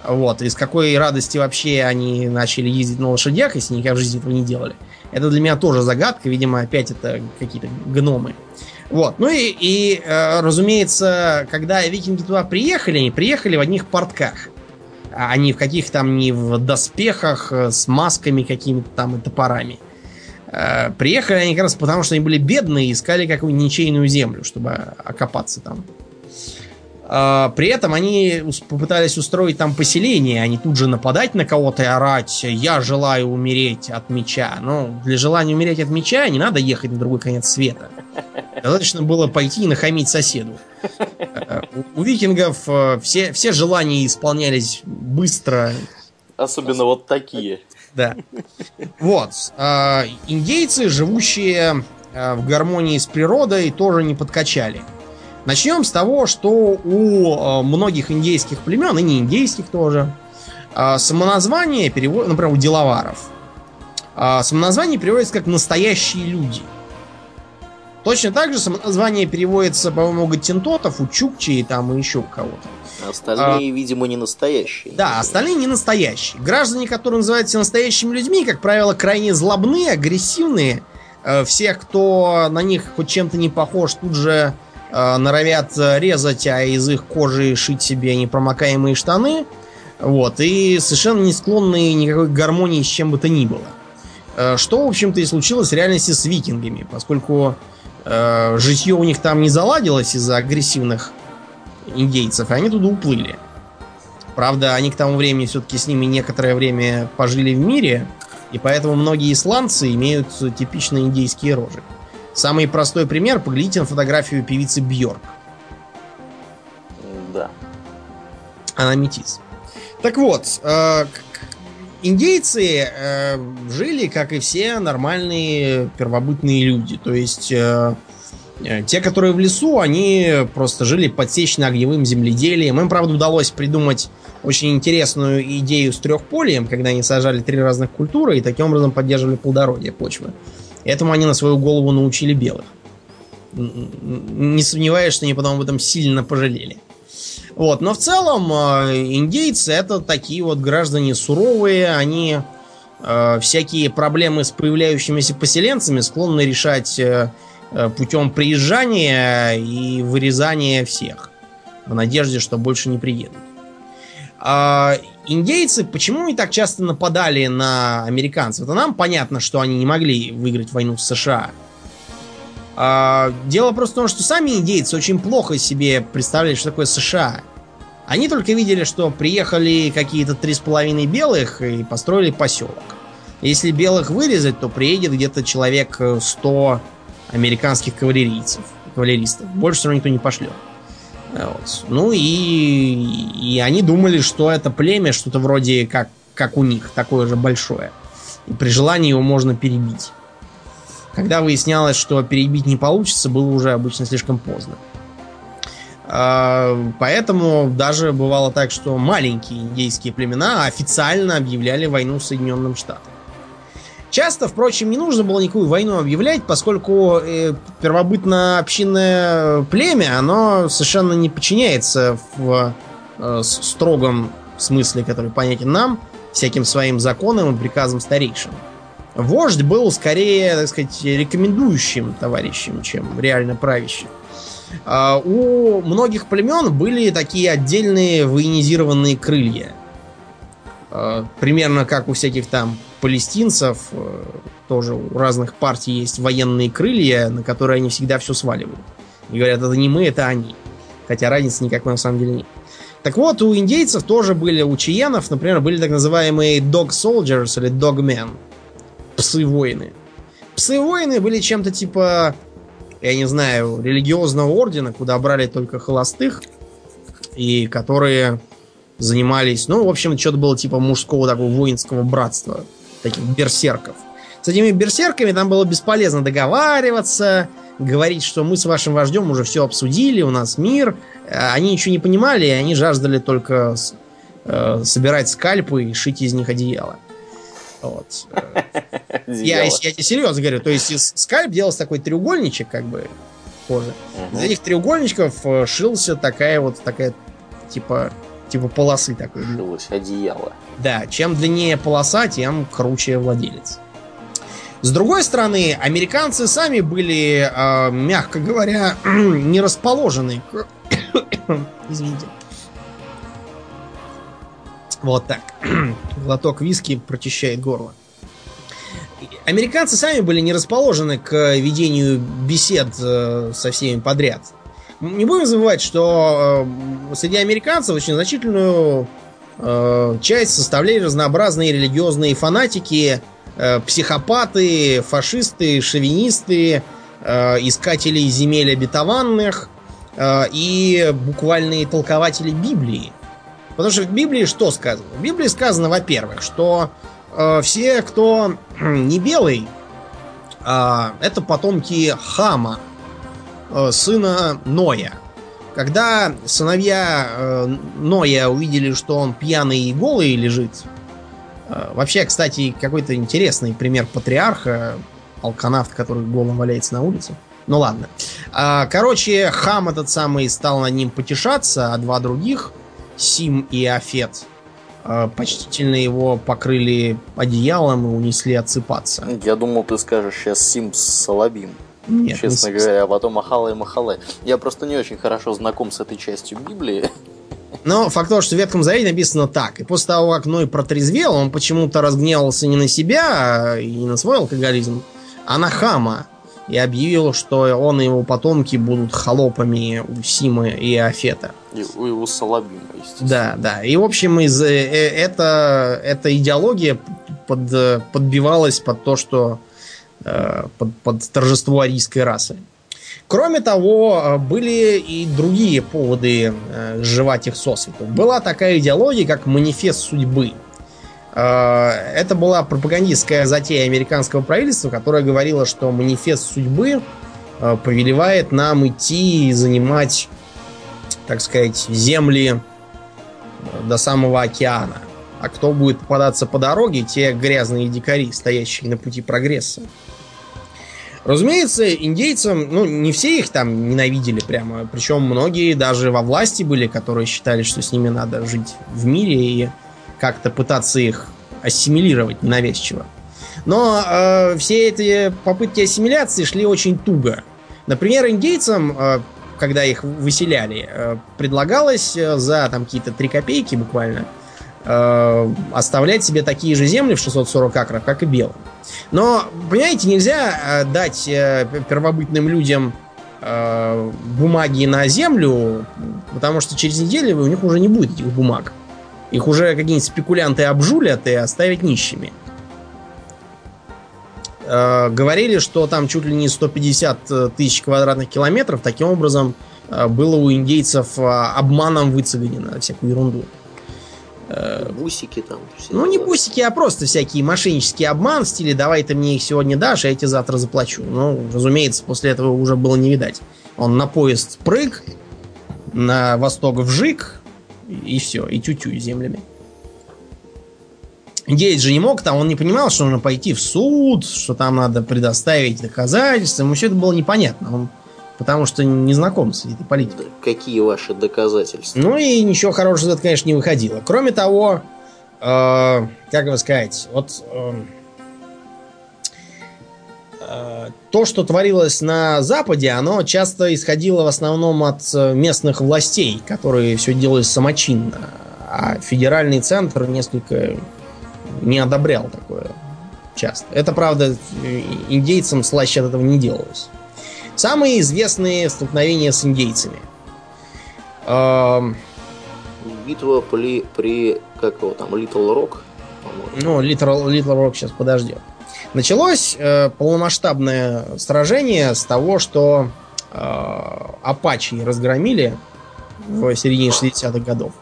вот, и с какой радости вообще они начали ездить на лошадях, если никогда в жизни этого не делали. Это для меня тоже загадка, видимо, опять это какие-то гномы. Вот, ну и, и э, разумеется, когда викинги туда приехали, они приехали в одних портках. не в каких там, не в доспехах э, с масками какими-то там и топорами. Э, приехали они как раз потому, что они были бедные и искали какую-нибудь ничейную землю, чтобы окопаться там. А, при этом они попытались устроить там поселение, а не тут же нападать на кого-то и орать «Я желаю умереть от меча». Ну, для желания умереть от меча не надо ехать на другой конец света. Достаточно было пойти и нахамить соседу. Э, у викингов э, все, все желания исполнялись быстро. Особенно вот такие. Да. Вот. А, индейцы, живущие э, в гармонии с природой, тоже не подкачали. Начнем с того, что у э, многих индейских племен, и не индейских тоже, самоназвание переводится, например, у деловаров, самоназвание переводится как «настоящие люди». Точно так же самоназвание переводится, по-моему, у гаттентотов, у чукчи и там и еще кого-то. Остальные, а, видимо, не настоящие. Да, остальные не настоящие. Граждане, которые называются настоящими людьми, как правило, крайне злобные, агрессивные. Всех, кто на них хоть чем-то не похож, тут же э, норовят резать, а из их кожи шить себе непромокаемые штаны. Вот, и совершенно не склонны никакой гармонии с чем бы то ни было. Э, что, в общем-то, и случилось в реальности с викингами, поскольку э, житье у них там не заладилось из-за агрессивных индейцев, и они туда уплыли. Правда, они к тому времени все-таки с ними некоторое время пожили в мире, и поэтому многие исландцы имеют типичные индейские рожи. Самый простой пример, поглядите на фотографию певицы Бьорк. Да. Она метис. Так вот, э, индейцы э, жили, как и все нормальные первобытные люди. То есть э, э те, которые в лесу, они просто жили подсечно-огневым земледелием. Им, правда, удалось придумать очень интересную идею с трехполием, когда они сажали три разных культуры и таким образом поддерживали плодородие почвы. Этому они на свою голову научили белых. Не сомневаюсь, что они потом об этом сильно пожалели. Вот, но в целом э, индейцы это такие вот граждане суровые, они э, всякие проблемы с появляющимися поселенцами склонны решать э, э, путем приезжания и вырезания всех в надежде, что больше не приедут. А индейцы почему они так часто нападали на американцев? Это нам понятно, что они не могли выиграть войну с США. А, дело просто в том, что сами индейцы очень плохо себе представляли, что такое США. Они только видели, что приехали какие-то три с половиной белых и построили поселок. Если белых вырезать, то приедет где-то человек 100 американских кавалерийцев, кавалеристов. Больше все равно никто не пошлет. Вот. Ну и, и они думали, что это племя что-то вроде как, как у них, такое же большое. И при желании его можно перебить. Когда выяснялось, что перебить не получится, было уже обычно слишком поздно. А, поэтому даже бывало так, что маленькие индейские племена официально объявляли войну Соединенным Штатам. Часто, впрочем, не нужно было никакую войну объявлять, поскольку э, первобытно-общинное племя, оно совершенно не подчиняется в э, строгом смысле, который понятен нам, всяким своим законам и приказам старейшин. Вождь был скорее, так сказать, рекомендующим товарищем, чем реально правящим. А у многих племен были такие отдельные военизированные крылья. А, примерно как у всяких там палестинцев, э, тоже у разных партий есть военные крылья, на которые они всегда все сваливают. И говорят, это не мы, это они. Хотя разницы никакой на самом деле нет. Так вот, у индейцев тоже были, у чиенов, например, были так называемые dog soldiers или dog men. Псы-воины. Псы-воины были чем-то типа, я не знаю, религиозного ордена, куда брали только холостых, и которые занимались, ну, в общем, что-то было типа мужского такого воинского братства таких берсерков. С этими берсерками там было бесполезно договариваться, говорить, что мы с вашим вождем уже все обсудили, у нас мир. Э, они ничего не понимали, и они жаждали только э, собирать скальпы и шить из них одеяло. Вот. Я, я тебе серьезно говорю, то есть из скальп делался такой треугольничек, как бы, кожи. Из этих треугольничков э, шился такая вот, такая, типа, типа полосы такой. Шилось одеяло. Да, чем длиннее полоса, тем круче владелец. С другой стороны, американцы сами были, э, мягко говоря, не расположены к... Извините. Вот так. Глоток виски прочищает горло. Американцы сами были не расположены к ведению бесед э, со всеми подряд. Не будем забывать, что э, среди американцев очень значительную э, часть составляли разнообразные религиозные фанатики, психопаты, фашисты, шовинисты, искатели земель обетованных и буквальные толкователи Библии. Потому что в Библии что сказано? В Библии сказано, во-первых, что э, все, кто не белый, э, это потомки Хама, э, сына Ноя. Когда сыновья э, Ноя увидели, что он пьяный и голый лежит, э, вообще, кстати, какой-то интересный пример патриарха, алканавт, который голым валяется на улице. Ну ладно. А, короче, хам этот самый стал над ним потешаться, а два других, Сим и Афет, Э, почтительно его покрыли одеялом и унесли отсыпаться. Я думал, ты скажешь сейчас Сим с Салабим. Нет, честно говоря, а потом Ахала и Махале. Я просто не очень хорошо знаком с этой частью Библии. Но факт того, что в Ветхом Завете написано так. И после того, как Ной протрезвел, он почему-то разгневался не на себя и не на свой алкоголизм, а на Хама и объявил, что он и его потомки будут холопами у Симы и Афета. И у его Салабима, естественно. Да, да. И, в общем, из, э, э, это, эта идеология под, подбивалась под то, что э, под, под торжество арийской расы. Кроме того, были и другие поводы сживать их сосвету. Была такая идеология, как манифест судьбы – Э, это была пропагандистская затея американского правительства, которая говорила, что манифест судьбы э, повелевает нам идти и занимать, так сказать, земли э, до самого океана. А кто будет попадаться по дороге, те грязные дикари, стоящие на пути прогресса. Разумеется, индейцам, ну, не все их там ненавидели прямо. Причем многие даже во власти были, которые считали, что с ними надо жить в мире и как-то пытаться их ассимилировать ненавязчиво. Но э, все эти попытки ассимиляции шли очень туго. Например, индейцам, э, когда их выселяли, э, предлагалось э, за там какие-то 3 копейки буквально э, оставлять себе такие же земли в 640 акров, как и белым. Но, понимаете, нельзя э, дать э, первобытным людям э, бумаги на землю, потому что через неделю у них уже не будет этих бумаг. Их уже какие-нибудь спекулянты обжулят и оставят нищими. Э, говорили, что там чуть ли не 150 э, тысяч квадратных километров таким образом э, было у индейцев э, обманом выцеганено всякую ерунду. Бусики там. Ну, не бусики, а просто всякий мошеннический обман в стиле «давай ты мне их сегодня дашь, а я тебе завтра заплачу». Ну, разумеется, после этого уже было не видать. Он на поезд прыг, на восток вжик, и все, и тю-тю землями. Индеец же не мог, там он не понимал, что нужно пойти в суд, что там надо предоставить доказательства. Ему все это было непонятно. Он, потому что не знаком с этой политикой. Какие ваши доказательства? Ну и ничего хорошего это, конечно, не выходило. Кроме того, э, как бы сказать, вот э, то, что творилось на Западе, оно часто исходило в основном от э, местных властей, которые все делали самочинно. А федеральный центр несколько не одобрял такое часто. Это, правда, индейцам слаще от этого не делалось. Самые известные столкновения с индейцами. Битва при, при как его там, Литл Рок, Ну, Литл, Литл Рок сейчас подождет. Началось э, полномасштабное сражение с того, что э, Апачи разгромили в середине 60-х годов.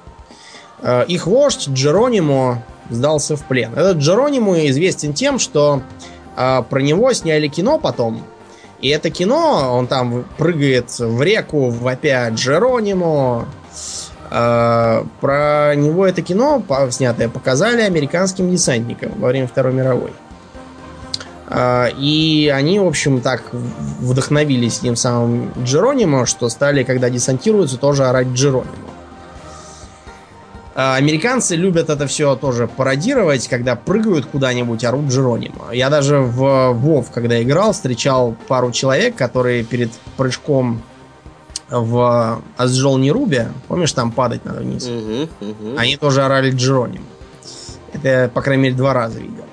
Э, их вождь Джеронимо сдался в плен. Этот Джеронимо известен тем, что э, про него сняли кино потом. И это кино, он там прыгает в реку, вопя Джеронимо. Э, про него это кино, снятое, показали американским десантникам во время Второй мировой. А, и они, в общем, так вдохновились тем самым Джеронимо, что стали, когда десантируются, тоже орать Джеронимо. А, американцы любят это все тоже пародировать, когда прыгают куда-нибудь, орут Джеронимо. Я даже в Вов, когда играл, встречал пару человек, которые перед прыжком в Азджол Нерубе, помнишь, там падать надо вниз? Угу, угу. Они тоже орали Джероним. Это я, по крайней мере, два раза видел.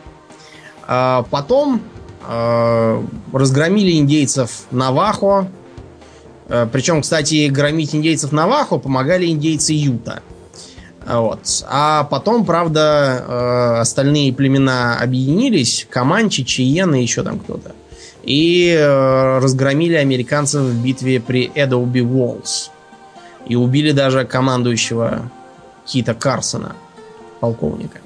А потом э, разгромили индейцев Навахо. Э, причем, кстати, громить индейцев Навахо помогали индейцы Юта. Вот. А потом, правда, остальные племена объединились. Команчи, Чиены, еще там кто-то. И разгромили американцев в битве при Эдоуби Уоллс. И убили даже командующего Кита Карсона, полковника.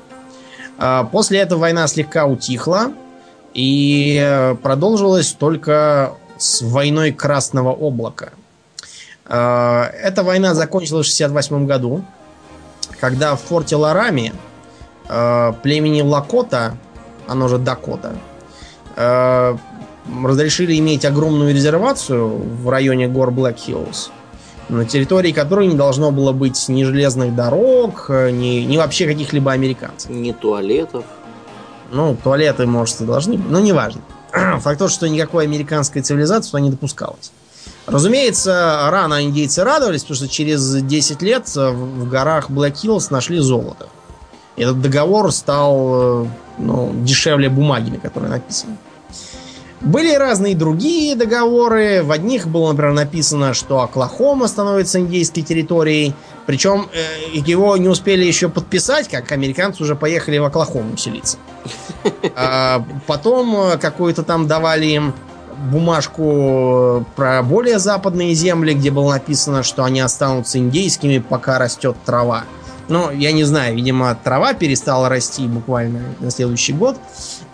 А После этого война слегка утихла и э, продолжилась только с войной Красного облака. А, Эта война закончилась в 68 году, когда в форте Ларами э, племени Лакота, оно же Дакота, разрешили иметь огромную резервацию в районе гор Блэк Хиллз, на территории которой не должно было быть ни железных дорог, э, ни, ни вообще каких-либо американцев. Не туалетов. Ну, туалеты, может, и должны быть, но неважно. Факт тот, что никакой американской цивилизации туда не допускалось. Разумеется, рано индейцы радовались, потому что через 10 лет в в горах Блэк Хиллз нашли золото. Этот договор стал э, ну, дешевле бумаги, на которой написано. Были разные другие договоры. В одних было, например, написано, что Оклахома становится индейской территорией. Причем э, его не успели еще подписать, как американцы уже поехали в Оклахому селиться. А потом э, какую-то там давали им бумажку про более западные земли, где было написано, что они останутся индейскими, пока растет трава. Ну, я не знаю, видимо, трава перестала расти буквально на следующий год,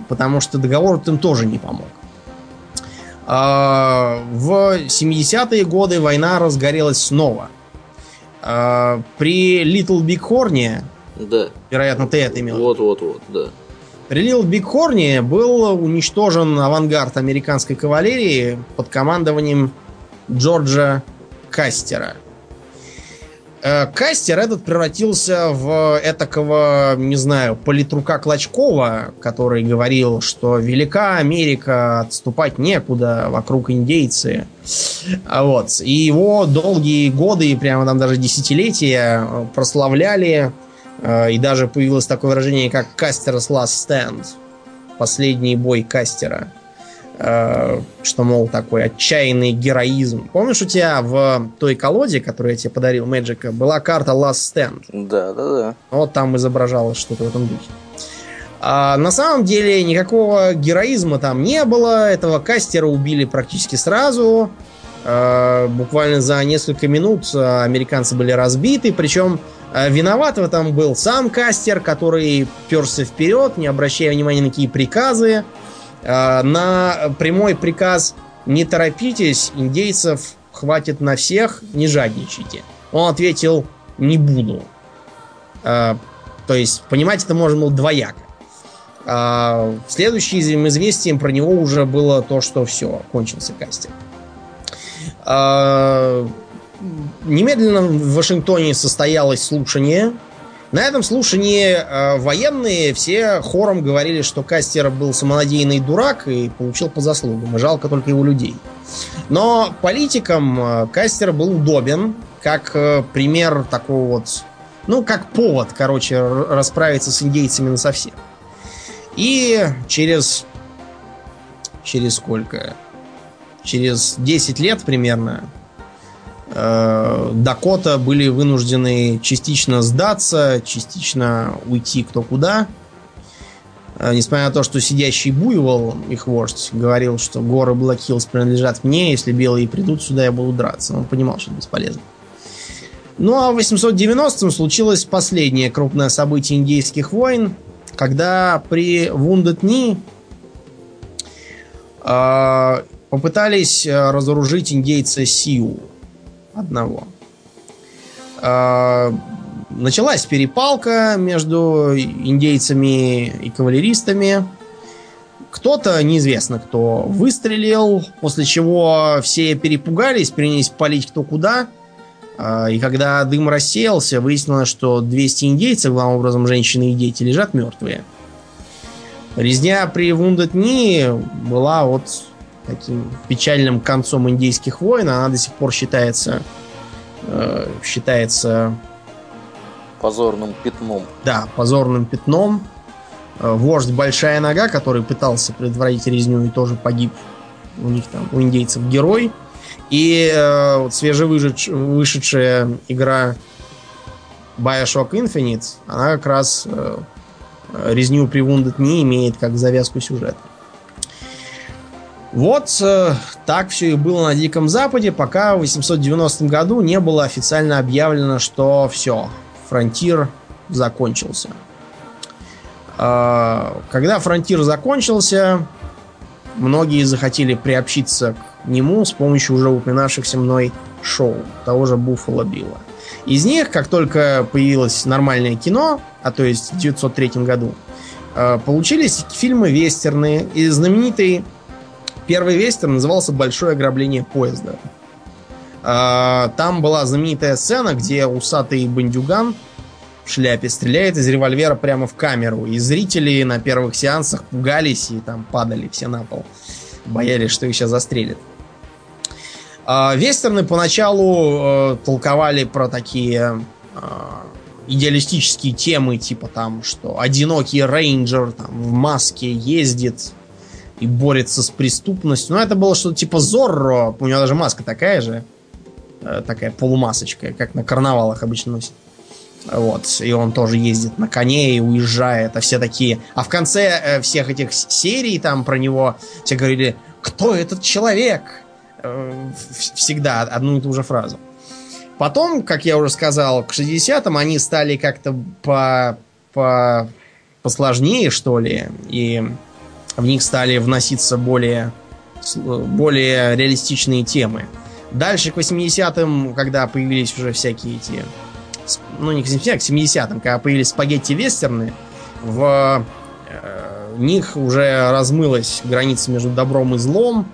потому что договор им тоже не помог. А, В 70-е годы война разгорелась снова. А, При Литл Биг Хорне, Да. вероятно, ты это имел Вот-вот-вот, да. при Литл Биг Хорне был уничтожен авангард американской кавалерии под командованием Джорджа Кастера. Э, Кастер этот превратился в этакого, не знаю, политрука Клочкова, который говорил, что велика Америка, отступать некуда, вокруг индейцы. А Вот. И его долгие годы, прямо там даже десятилетия э, прославляли Э, И даже появилось такое выражение, как Кастер's Last Stand. Последний бой Кастера. Э, Что, мол, такой отчаянный героизм. Помнишь, у тебя в той колоде, которую я тебе подарил, Мэджика, была карта Last Stand? Да, да, да. Вот там изображалось что-то в этом духе. А на самом деле никакого героизма там не было. Этого кастера убили практически сразу. Э, Буквально за несколько минут э, американцы были разбиты. Причем виноват в этом был сам кастер, который перся вперед, не обращая внимания на какие приказы. Э, На прямой приказ «Не торопитесь, индейцев хватит на всех, не жадничайте». Он ответил «Не буду». Э, То есть, понимать это можно было двояко. А следующим известием про него уже было то, что все, кончился кастинг. Немедленно в Вашингтоне состоялось слушание. На этом слушании а, военные все хором говорили, что Кастер был самонадеянный дурак и получил по заслугам. И жалко только его людей. Но политикам а, Кастер был удобен, как э, пример такого вот... Ну, как повод, короче, расправиться с индейцами на совсем. И через... Через сколько? Через 10 лет примерно э, Дакота были вынуждены частично сдаться, частично уйти кто куда. Э, Несмотря на то, что сидящий буйвол, их вождь, говорил, что горы Блэк Хиллз принадлежат мне, если белые придут сюда, я буду драться. Он понимал, что это бесполезно. Ну а в 890-м случилось последнее крупное событие индейских войн, когда при Вундетни э, попытались э, разоружить индейца Сиу одного. Э, началась перепалка между индейцами и кавалеристами. Кто-то, неизвестно кто, выстрелил, после чего все перепугались, принялись палить кто куда. А, И когда дым рассеялся, выяснилось, что 200 индейцев, главным образом женщины и дети, лежат мертвые. Резня при Вундетни была вот таким печальным концом индейских войн. Она до сих пор считается э, считается позорным пятном. Да, позорным пятном. Э, вождь Большая Нога, который пытался предотвратить резню и тоже погиб. У них там, у индейцев герой. И э, вот свежевышедшая игра Bioshock Infinite, она как раз э, резню при Wounded не имеет как завязку сюжета. Вот э, так все и было на Диком Западе, пока в 890 году не было официально объявлено, что все, фронтир закончился. Э, когда фронтир закончился, многие захотели приобщиться к нему с помощью уже упоминавшихся мной шоу, того же Буффало Билла. Из них, как только появилось нормальное кино, а то есть в 1903 году, э, получились фильмы вестерны. И знаменитый первый вестерн назывался «Большое ограбление поезда». Э, там была знаменитая сцена, где усатый бандюган в шляпе стреляет из револьвера прямо в камеру. И зрители на первых сеансах пугались и там падали все на пол. Боялись, что их сейчас застрелят. А, вестерны поначалу э, толковали про такие э, идеалистические темы, типа там, что одинокий рейнджер там, в маске ездит и борется с преступностью. Ну, это было что-то типа Зорро. У него даже маска такая же. Э, такая полумасочка, как на карнавалах обычно носит. Вот. И он тоже ездит на коне и уезжает. А все такие... А в конце э, всех этих серий там про него все говорили, кто этот человек? Э, всегда одну и ту же фразу. Потом, как я уже сказал, к 60-м они стали как-то по, по посложнее, что ли, и в них стали вноситься более, более реалистичные темы. Дальше к 80-м, когда появились уже всякие эти... Ну, не к 70-м, к 70-м, когда появились спагетти-вестерны, в э, них уже размылась граница между добром и злом,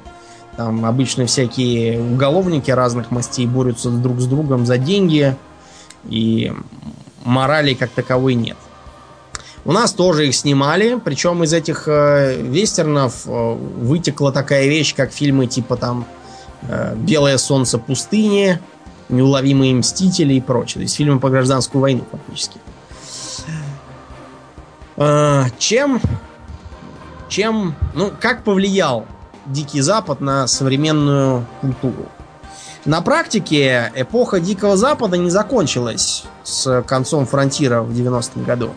там обычно всякие уголовники разных мастей борются друг с другом за деньги, и морали как таковой нет. У нас тоже их снимали, причем из этих э, вестернов э, вытекла такая вещь, как фильмы типа там э, «Белое солнце пустыни», «Неуловимые мстители» и прочее. То есть фильмы по гражданскую войну фактически. Э, чем, чем, ну, как повлиял Дикий Запад на современную культуру. На практике эпоха Дикого Запада не закончилась с концом фронтира в 90-м году.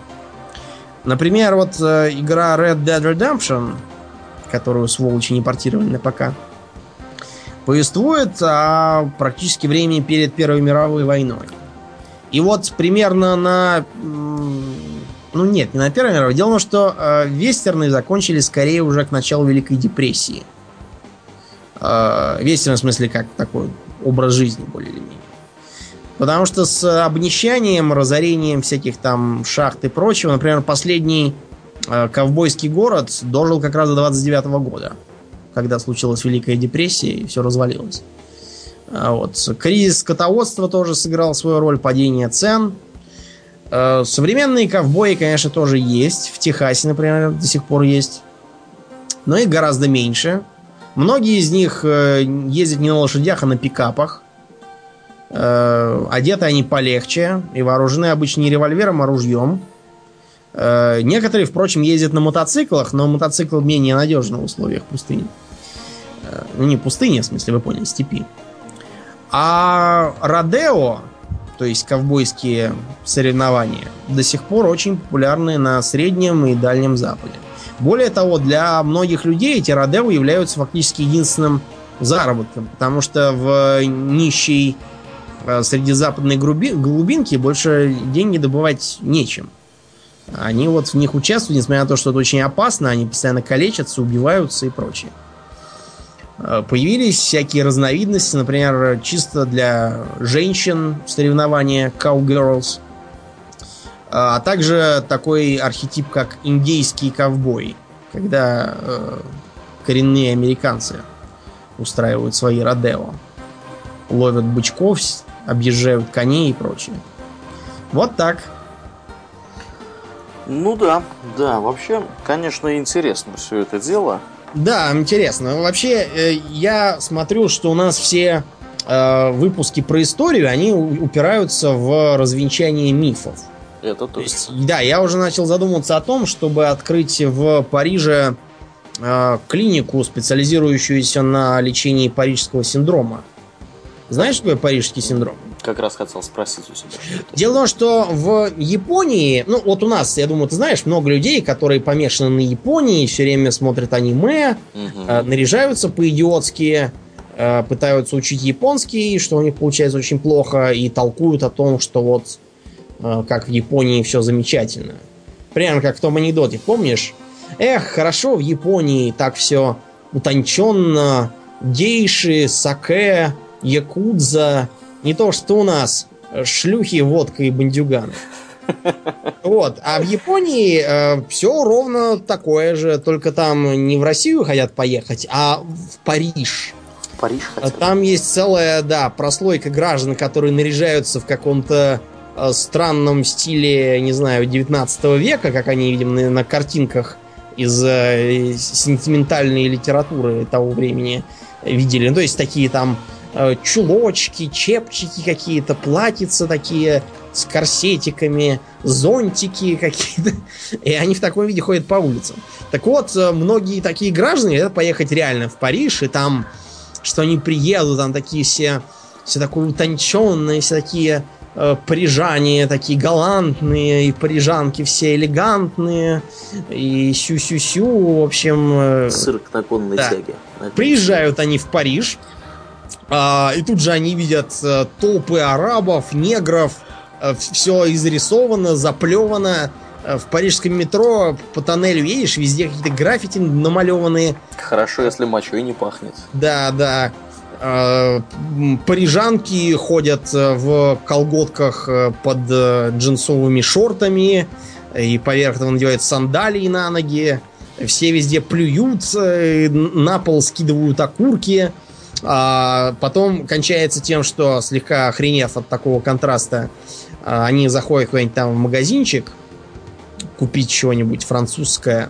Например, вот э, игра Red Dead Redemption, которую сволочи не портировали на ПК, повествует о практически времени перед Первой мировой войной. И вот примерно на... Ну нет, не на Первой мировой. Дело в том, что э, вестерны закончили скорее уже к началу Великой депрессии. Э, вестерн в смысле как такой образ жизни более или менее. Потому что с обнищанием, разорением всяких там шахт и прочего, например, последний э, ковбойский город дожил как раз до 29 -го года, когда случилась Великая депрессия и все развалилось. А вот. Кризис скотоводства тоже сыграл свою роль, падение цен. Э, современные ковбои, конечно, тоже есть. В Техасе, например, до сих пор есть. Но их гораздо меньше. Многие из них э, ездят не на лошадях, а на пикапах. Э, одеты они полегче и вооружены обычно не револьвером, а ружьем. Э, некоторые, впрочем, ездят на мотоциклах, но мотоцикл менее надежен в условиях пустыни. Ну, не пустыни, в смысле, вы поняли, степи. А Родео, то есть ковбойские соревнования, до сих пор очень популярны на Среднем и Дальнем Западе. Более того, для многих людей эти родео являются фактически единственным заработком, потому что в нищей э, среди западной глубинки больше деньги добывать нечем. Они вот в них участвуют, несмотря на то, что это очень опасно, они постоянно калечатся, убиваются и прочее. Э, появились всякие разновидности, например, чисто для женщин соревнования Cowgirls – а также такой архетип, как индейский ковбой, когда э, коренные американцы устраивают свои родео. Ловят бычков, объезжают коней и прочее. Вот так. Ну да, да, вообще, конечно, интересно все это дело. Да, интересно. Вообще, э, я смотрю, что у нас все э, выпуски про историю, они упираются в развенчание мифов. Это То точно. есть, да, я уже начал задумываться о том, чтобы открыть в Париже э, клинику, специализирующуюся на лечении парижского синдрома. Знаешь, что такое парижский синдром? Как раз хотел спросить у себя. Дело в том, что в Японии, ну вот у нас, я думаю, ты знаешь, много людей, которые помешаны на Японии, все время смотрят аниме, э, наряжаются по-идиотски, э, пытаются учить японский, что у них получается очень плохо, и толкуют о том, что вот э, как в Японии все замечательно. Прямо как в том анекдоте, помнишь? Эх, хорошо в Японии так все утонченно, гейши, саке, якудза, не то что у нас э, шлюхи, водка и бандюганы. Вот, а в Японии все ровно такое же, только там не в Россию хотят поехать, а в Париж. В Париж хотел. Там есть целая, да, прослойка граждан, которые наряжаются в каком-то э, странном стиле, не знаю, 19 века, как они видим на, на картинках из э, сентиментальной литературы того времени видели. Ну, то есть такие там э, чулочки, чепчики какие-то, платьица такие с корсетиками, зонтики какие-то. И они в таком виде ходят по улицам. Так вот, э, многие такие граждане хотят поехать реально в Париж, и там, что они приедут, там такие все, все такое утонченные, все такие э, парижане, такие галантные, и парижанки все элегантные, и сю-сю-сю, в общем... э, Цирк на конной да. тяге. Приезжают они в Париж, и тут же они видят э, толпы арабов, негров, все изрисовано, заплевано. Э, В парижском метро по тоннелю едешь, везде какие-то граффити намалеванные. Хорошо, если мочой не пахнет. Да, да. Э, м, Парижанки ходят э, в колготках э, под э, джинсовыми шортами, и поверх этого надевают сандалии на ноги. Все везде плюют, э, на пол скидывают окурки. А потом кончается тем, что слегка охренев от такого контраста, а, они заходят куда-нибудь там в магазинчик купить чего-нибудь французское.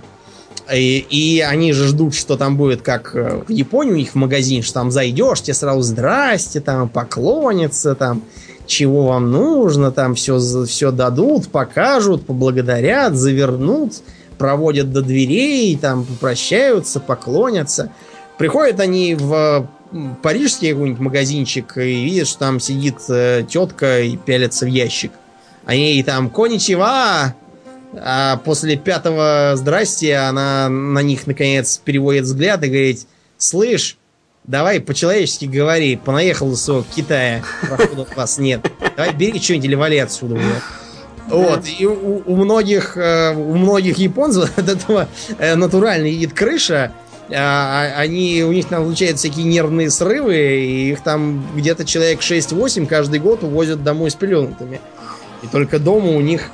И, и они же ждут, что там будет, как э, в Японии у них в магазин, что там зайдешь, тебе сразу здрасте, там поклонятся, там чего вам нужно, там все, все дадут, покажут, поблагодарят, завернут, проводят до дверей, там попрощаются, поклонятся. Приходят они в парижский какой-нибудь магазинчик и видят, что там сидит э, тетка и пялится в ящик. Они ей там коничева, а после пятого здрасте она на них наконец переводит взгляд и говорит, слышь, давай по-человечески говори, понаехал из своего Китая, прохода от вас нет. Давай бери что-нибудь или вали отсюда уже. Вот, и у, у многих, э, у многих японцев от этого э, натурально едет крыша, они, у них там случаются всякие нервные срывы, и их там где-то человек 6-8 каждый год увозят домой с пеленутыми. И только дома у них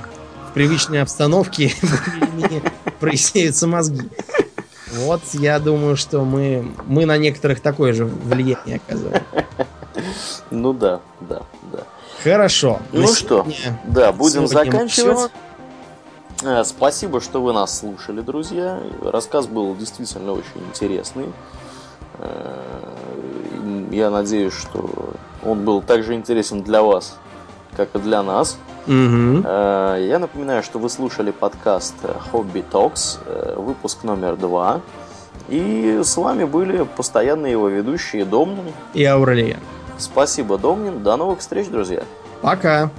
в привычной обстановке проясняются мозги. Вот, я думаю, что мы, мы на некоторых такое же влияние оказываем. Ну да, да, да. Хорошо. Ну что, да, будем заканчивать. Спасибо, что вы нас слушали, друзья. Рассказ был действительно очень интересный. Э, Я надеюсь, что он был также интересен для вас, как и для нас. Э, Я напоминаю, что вы слушали подкаст э, Hobby Talks, э, выпуск номер два. И с вами были постоянные его ведущие Домнин. И Аурелия. Спасибо, Домнин. До новых встреч, друзья. Пока.